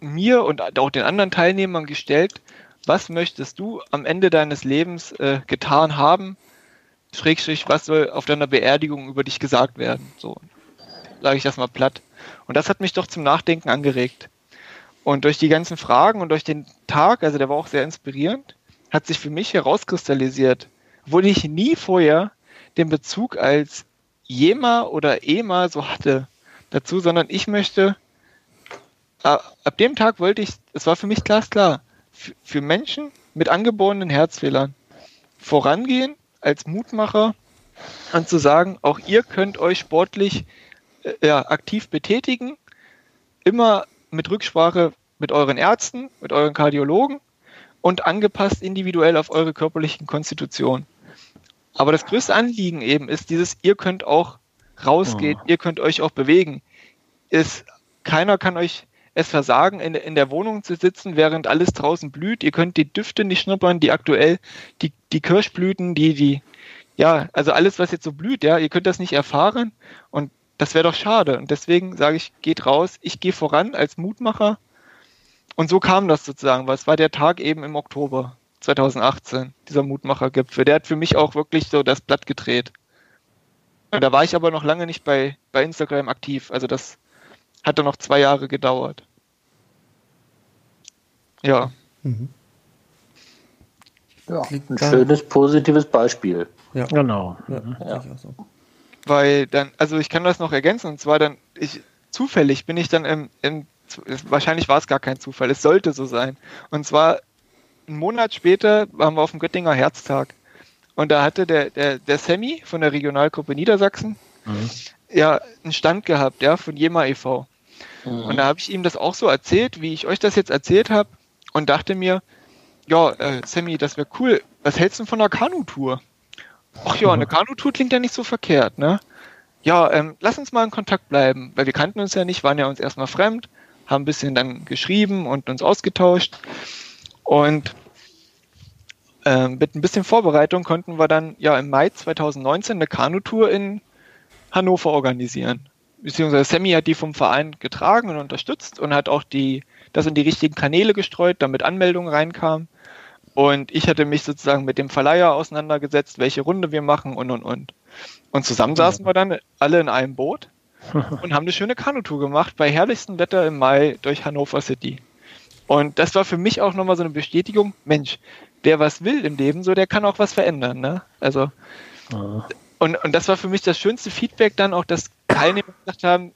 C: mir und auch den anderen Teilnehmern gestellt, was möchtest du am Ende deines Lebens äh, getan haben? Schrägstrich, was soll auf deiner Beerdigung über dich gesagt werden? So sage ich das mal platt. Und das hat mich doch zum Nachdenken angeregt. Und durch die ganzen Fragen und durch den Tag, also der war auch sehr inspirierend, hat sich für mich herauskristallisiert, obwohl ich nie vorher den Bezug als Jema oder Ema so hatte dazu, sondern ich möchte, ab dem Tag wollte ich, es war für mich glasklar, für Menschen mit angeborenen Herzfehlern vorangehen als Mutmacher und zu sagen, auch ihr könnt euch sportlich äh, ja, aktiv betätigen, immer mit Rücksprache mit euren Ärzten, mit euren Kardiologen und angepasst individuell auf eure körperlichen Konstitution. Aber das größte Anliegen eben ist dieses, ihr könnt auch rausgehen, oh. ihr könnt euch auch bewegen. Ist, keiner kann euch es versagen, in, in der Wohnung zu sitzen, während alles draußen blüht. Ihr könnt die Düfte nicht schnuppern, die aktuell, die, die Kirschblüten, die, die, ja, also alles, was jetzt so blüht, ja, ihr könnt das nicht erfahren und das wäre doch schade. Und deswegen sage ich, geht raus, ich gehe voran als Mutmacher. Und so kam das sozusagen, weil es war der Tag eben im Oktober 2018, dieser Mutmachergipfel. Der hat für mich auch wirklich so das Blatt gedreht. Und da war ich aber noch lange nicht bei, bei Instagram aktiv. Also das hat dann noch zwei Jahre gedauert. Ja. Mhm.
B: Ja, ein schönes, positives Beispiel.
D: Ja. Genau. Ja,
C: ja. So. Weil dann, also ich kann das noch ergänzen, und zwar dann, ich, zufällig bin ich dann im, im wahrscheinlich war es gar kein Zufall, es sollte so sein. Und zwar einen Monat später waren wir auf dem Göttinger Herztag. Und da hatte der, der, der Sammy von der Regionalgruppe Niedersachsen mhm. ja einen Stand gehabt, ja, von Jema e.V. Mhm. Und da habe ich ihm das auch so erzählt, wie ich euch das jetzt erzählt habe, und dachte mir, ja, äh, Sammy, das wäre cool. Was hältst du von einer Kanutour? Ach ja, eine Kanutour klingt ja nicht so verkehrt, ne? Ja, ähm, lass uns mal in Kontakt bleiben, weil wir kannten uns ja nicht, waren ja uns erstmal fremd, haben ein bisschen dann geschrieben und uns ausgetauscht. Und ähm, mit ein bisschen Vorbereitung konnten wir dann ja im Mai 2019 eine Kanutour in Hannover organisieren. Beziehungsweise Sammy hat die vom Verein getragen und unterstützt und hat auch die, das in die richtigen Kanäle gestreut, damit Anmeldungen reinkamen. Und ich hatte mich sozusagen mit dem Verleiher auseinandergesetzt, welche Runde wir machen und und und. Und zusammen saßen wir dann alle in einem Boot und haben eine schöne Kanutour gemacht bei herrlichstem Wetter im Mai durch Hannover City. Und das war für mich auch nochmal so eine Bestätigung, Mensch, wer was will im Leben, so der kann auch was verändern. Ne? Also und, und das war für mich das schönste Feedback dann auch, dass Teilnehmer gesagt haben,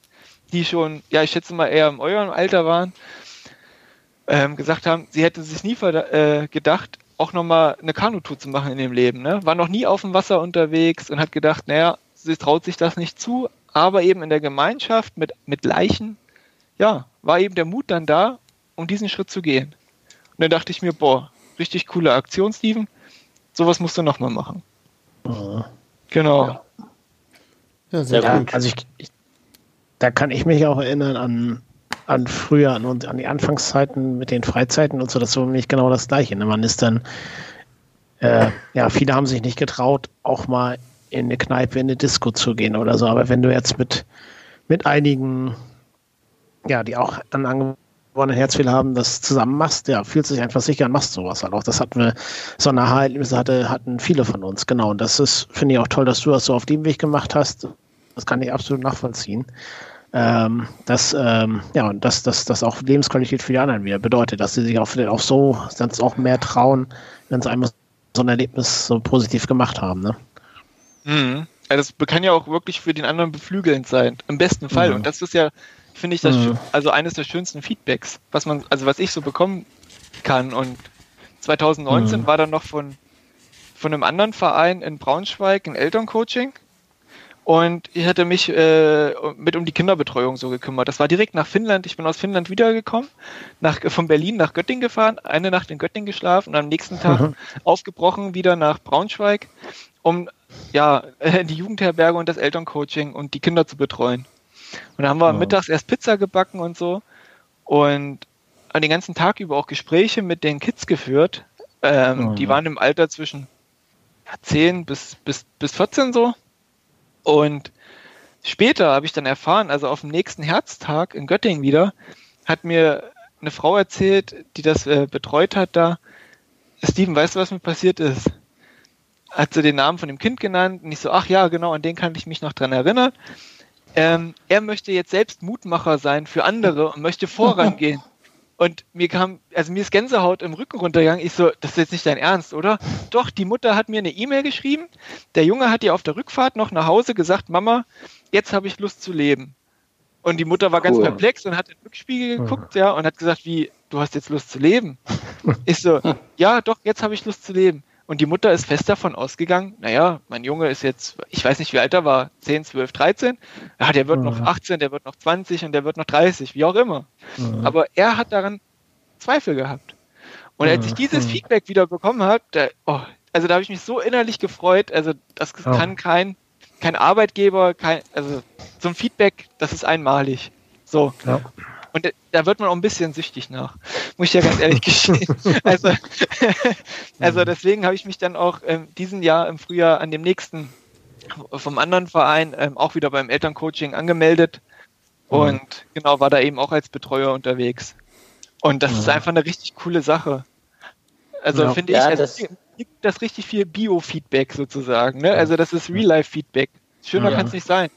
C: die schon, ja, ich schätze mal eher im eurem Alter waren, ähm, gesagt haben, sie hätte sich nie äh, gedacht, auch nochmal eine Kanutour zu machen in dem Leben. Ne? War noch nie auf dem Wasser unterwegs und hat gedacht, naja, sie traut sich das nicht zu, aber eben in der Gemeinschaft mit, mit Leichen, ja, war eben der Mut dann da, um diesen Schritt zu gehen. Und dann dachte ich mir, boah, richtig coole Aktion, Steven, sowas musst du nochmal machen. Mhm. Genau. Ja.
D: Ja, sehr ja, gut. Also ich, ich, da kann ich mich auch erinnern an an früher, an, an die Anfangszeiten mit den Freizeiten und so, das war nämlich genau das Gleiche. Ne? Man ist dann, äh, ja, viele haben sich nicht getraut, auch mal in eine Kneipe, in eine Disco zu gehen oder so. Aber wenn du jetzt mit, mit einigen, ja, die auch einen angeborenen Herzfehler haben, das zusammen machst, ja, fühlt sich einfach sicher und machst sowas halt auch. Das hatten wir, so eine Erlebnisse hatte, hatten viele von uns, genau. Und das ist, finde ich auch toll, dass du das so auf dem Weg gemacht hast. Das kann ich absolut nachvollziehen ähm, dass, ähm, ja, dass, dass, dass auch Lebensqualität für die anderen wieder bedeutet, dass sie sich auch, auch so sonst auch mehr trauen, wenn sie einmal so ein Erlebnis so positiv gemacht haben. Ne?
C: Mhm. Ja, das kann ja auch wirklich für den anderen beflügelnd sein, im besten Fall. Mhm. Und das ist ja, finde ich, das mhm. also eines der schönsten Feedbacks, was man, also was ich so bekommen kann. Und 2019 mhm. war dann noch von, von einem anderen Verein in Braunschweig ein Elterncoaching und ich hatte mich äh, mit um die Kinderbetreuung so gekümmert. Das war direkt nach Finnland. Ich bin aus Finnland wiedergekommen, nach, von Berlin nach Göttingen gefahren, eine Nacht in Göttingen geschlafen und am nächsten Tag mhm. aufgebrochen wieder nach Braunschweig, um ja die Jugendherberge und das Elterncoaching und die Kinder zu betreuen. Und da haben wir mhm. mittags erst Pizza gebacken und so und den ganzen Tag über auch Gespräche mit den Kids geführt. Ähm, mhm. Die waren im Alter zwischen 10 bis, bis, bis 14 so. Und später habe ich dann erfahren, also auf dem nächsten Herztag in Göttingen wieder, hat mir eine Frau erzählt, die das äh, betreut hat da. Steven, weißt du, was mir passiert ist? Hat sie den Namen von dem Kind genannt und ich so, ach ja, genau, an den kann ich mich noch dran erinnern. Ähm, er möchte jetzt selbst Mutmacher sein für andere und möchte vorangehen. Und mir kam, also mir ist Gänsehaut im Rücken runtergegangen. Ich so, das ist jetzt nicht dein Ernst, oder? Doch, die Mutter hat mir eine E-Mail geschrieben. Der Junge hat ihr auf der Rückfahrt noch nach Hause gesagt, Mama, jetzt habe ich Lust zu leben. Und die Mutter war ganz cool. perplex und hat in den Rückspiegel geguckt, ja, und hat gesagt, wie, du hast jetzt Lust zu leben? Ich so, ja, doch, jetzt habe ich Lust zu leben. Und die Mutter ist fest davon ausgegangen, naja, mein Junge ist jetzt, ich weiß nicht, wie alt er war, 10, 12, 13. Ja, der wird mhm. noch 18, der wird noch 20 und der wird noch 30, wie auch immer. Mhm. Aber er hat daran Zweifel gehabt. Und als ich dieses Feedback wieder bekommen habe, da, oh, also da habe ich mich so innerlich gefreut. Also das oh. kann kein, kein Arbeitgeber, kein, also so ein Feedback, das ist einmalig. So. Ja. Und da wird man auch ein bisschen süchtig nach, muss ich ja ganz ehrlich gestehen. Also, also deswegen habe ich mich dann auch ähm, diesen Jahr im Frühjahr an dem nächsten vom anderen Verein ähm, auch wieder beim Elterncoaching angemeldet mhm. und genau war da eben auch als Betreuer unterwegs. Und das mhm. ist einfach eine richtig coole Sache. Also ja. finde ich, also, das gibt das richtig viel Bio-Feedback sozusagen. Ne? Also das ist Real-Life-Feedback. Schöner ja. kann es nicht sein.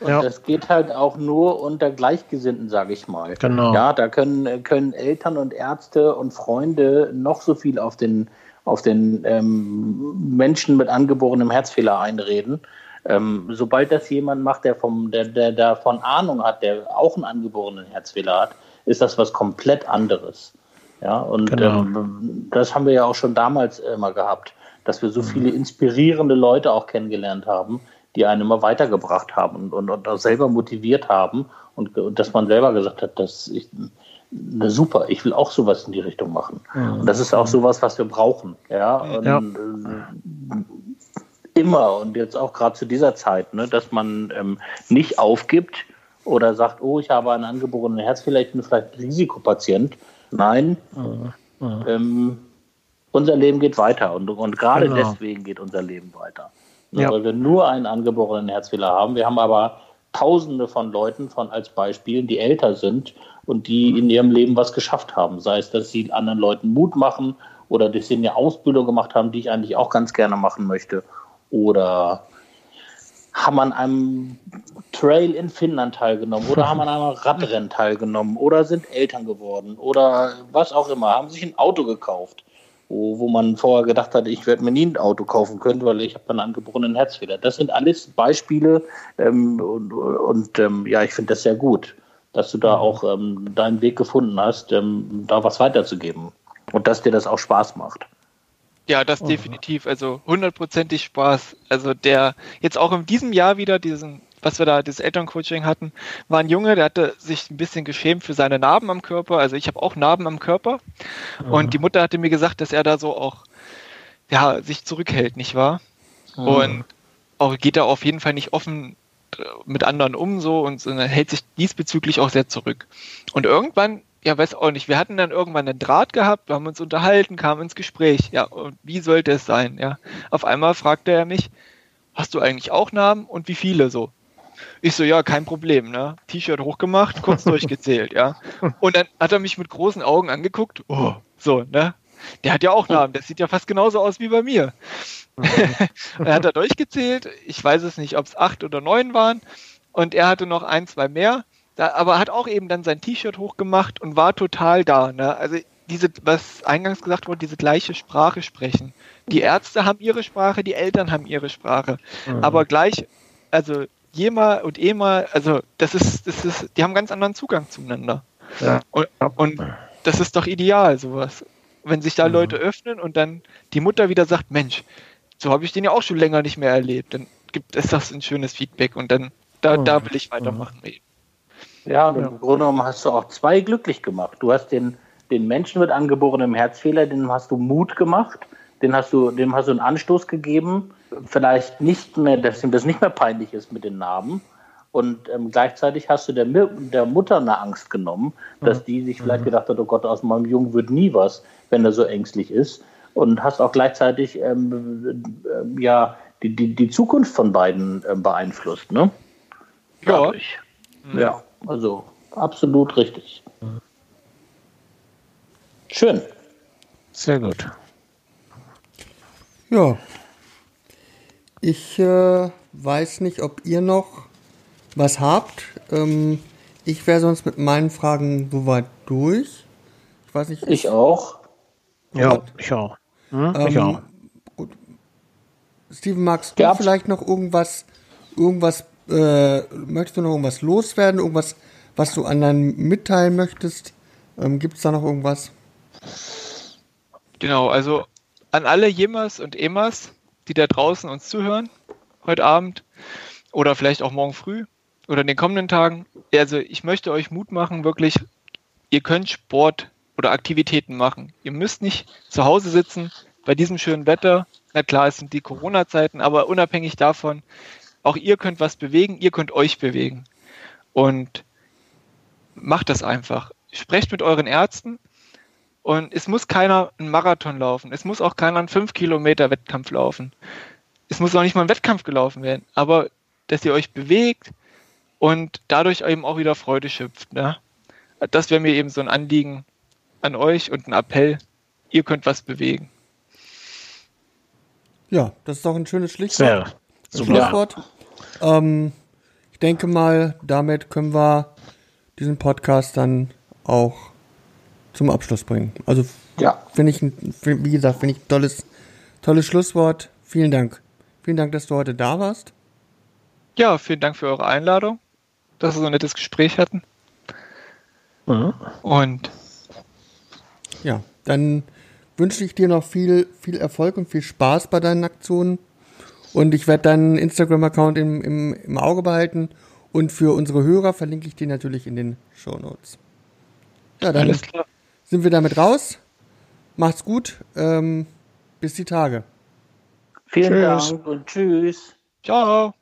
B: Und ja. das geht halt auch nur unter Gleichgesinnten, sage ich mal. Genau. Ja, da können, können Eltern und Ärzte und Freunde noch so viel auf den, auf den ähm, Menschen mit angeborenem Herzfehler einreden. Ähm, sobald das jemand macht, der, vom, der, der davon Ahnung hat, der auch einen angeborenen Herzfehler hat, ist das was komplett anderes. Ja, und genau. ähm, das haben wir ja auch schon damals immer gehabt, dass wir so mhm. viele inspirierende Leute auch kennengelernt haben, die einen immer weitergebracht haben und, und, und auch selber motiviert haben und, und, dass man selber gesagt hat, dass ich, na super, ich will auch sowas in die Richtung machen. Mhm. Und das ist auch sowas, was wir brauchen. Ja, und, ja. Äh, immer und jetzt auch gerade zu dieser Zeit, ne, dass man ähm, nicht aufgibt oder sagt, oh, ich habe einen angeborenen Herzfehler, ich bin vielleicht Risikopatient. Nein, mhm. Mhm. Ähm, unser Leben geht weiter und, und gerade genau. deswegen geht unser Leben weiter ja. weil wir nur einen angeborenen Herzfehler haben. Wir haben aber Tausende von Leuten von als Beispielen, die älter sind und die in ihrem Leben was geschafft haben. Sei es, dass sie anderen Leuten Mut machen oder dass sie eine Ausbildung gemacht haben, die ich eigentlich auch ganz gerne machen möchte. Oder haben an einem Trail in Finnland teilgenommen oder haben an einem Radrennen teilgenommen oder sind Eltern geworden oder was auch immer, haben sich ein Auto gekauft wo, wo man vorher gedacht hat, ich werde mir nie ein Auto kaufen können, weil ich habe einen angeborenen Herzfehler. Das sind alles Beispiele ähm, und, und ähm, ja, ich finde das sehr gut, dass du da mhm. auch ähm, deinen Weg gefunden hast, ähm, da was weiterzugeben und dass dir das auch Spaß macht.
C: Ja, das mhm. definitiv. Also hundertprozentig Spaß. Also der jetzt auch in diesem Jahr wieder diesen was wir da, das Elterncoaching hatten, war ein Junge, der hatte sich ein bisschen geschämt für seine Narben am Körper. Also ich habe auch Narben am Körper. Mhm. Und die Mutter hatte mir gesagt, dass er da so auch, ja, sich zurückhält, nicht wahr? Mhm. Und auch geht da auf jeden Fall nicht offen äh, mit anderen um so und, und hält sich diesbezüglich auch sehr zurück. Und irgendwann ja, weiß auch nicht. Wir hatten dann irgendwann einen Draht gehabt, wir haben uns unterhalten, kamen ins Gespräch. Ja, und wie sollte es sein? Ja, auf einmal fragte er mich, hast du eigentlich auch Namen und wie viele so? Ich so, ja, kein Problem, ne? T-Shirt hochgemacht, kurz durchgezählt, ja. Und dann hat er mich mit großen Augen angeguckt. Oh, so, ne? Der hat ja auch Namen, das sieht ja fast genauso aus wie bei mir. dann hat er durchgezählt, ich weiß es nicht, ob es acht oder neun waren. Und er hatte noch ein, zwei mehr. Da, aber hat auch eben dann sein T-Shirt hochgemacht und war total da. Ne? Also diese, was eingangs gesagt wurde, diese gleiche Sprache sprechen. Die Ärzte haben ihre Sprache, die Eltern haben ihre Sprache. Mhm. Aber gleich, also Jema und Ema, also das ist, das ist, die haben ganz anderen Zugang zueinander. Ja. Und, und das ist doch ideal, sowas. Wenn sich da. Leute öffnen und dann die Mutter wieder sagt, Mensch, so habe ich den ja auch schon länger nicht mehr erlebt, dann gibt es das ein schönes Feedback und dann, da, da will ich weitermachen.
B: Ja, und im Grunde genommen hast du auch zwei glücklich gemacht. Du hast den, den Menschen mit angeborenem Herzfehler, den hast du Mut gemacht, den hast du, dem hast du einen Anstoß gegeben vielleicht nicht mehr, dass ihm das nicht mehr peinlich ist mit den Narben. Und ähm, gleichzeitig hast du der, der, Mutter eine Angst genommen, dass die sich vielleicht mhm. gedacht hat, oh Gott, aus meinem Jungen wird nie was, wenn er so ängstlich ist. Und hast auch gleichzeitig ähm, äh, ja, die, die, die Zukunft von beiden äh, beeinflusst. Ne?
C: Ja.
B: Mhm. Ja, also absolut richtig. Schön.
D: Sehr gut.
A: Ja, ich äh, weiß nicht, ob ihr noch was habt. Ähm, ich wäre sonst mit meinen Fragen soweit durch.
B: Ich weiß nicht. Ich auch.
D: Ja, ich auch. Hm? Ähm, ich auch.
A: Gut. Steven, magst du Gehabt. vielleicht noch irgendwas, irgendwas, äh, möchtest du noch irgendwas loswerden? Irgendwas, was du anderen mitteilen möchtest? Ähm, Gibt es da noch irgendwas?
C: Genau, also an alle Jemas und Emas, die da draußen uns zuhören, heute Abend oder vielleicht auch morgen früh oder in den kommenden Tagen. Also ich möchte euch Mut machen, wirklich, ihr könnt Sport oder Aktivitäten machen. Ihr müsst nicht zu Hause sitzen bei diesem schönen Wetter. Na klar, es sind die Corona-Zeiten, aber unabhängig davon, auch ihr könnt was bewegen, ihr könnt euch bewegen. Und macht das einfach. Sprecht mit euren Ärzten und es muss keiner einen Marathon laufen. Es muss auch keiner einen 5 Kilometer Wettkampf laufen. Es muss auch nicht mal ein Wettkampf gelaufen werden. Aber dass ihr euch bewegt und dadurch eben auch wieder Freude schöpft. Ne? Das wäre mir eben so ein Anliegen an euch und ein Appell. Ihr könnt was bewegen.
A: Ja, das ist doch ein schönes Schlichtwort. Schlusswort. Ähm, ich denke mal, damit können wir diesen Podcast dann auch zum Abschluss bringen. Also ja. finde ich, wie gesagt, finde ich ein tolles, tolles Schlusswort. Vielen Dank. Vielen Dank, dass du heute da warst.
C: Ja, vielen Dank für eure Einladung, dass wir so ein nettes Gespräch hatten. Mhm. Und
A: ja, dann wünsche ich dir noch viel, viel Erfolg und viel Spaß bei deinen Aktionen. Und ich werde deinen Instagram-Account im, im, im Auge behalten. Und für unsere Hörer verlinke ich den natürlich in den Show Notes. Ja, dann sind wir damit raus. Macht's gut. Ähm, bis die Tage.
B: Vielen tschüss. Dank und tschüss.
C: Ciao.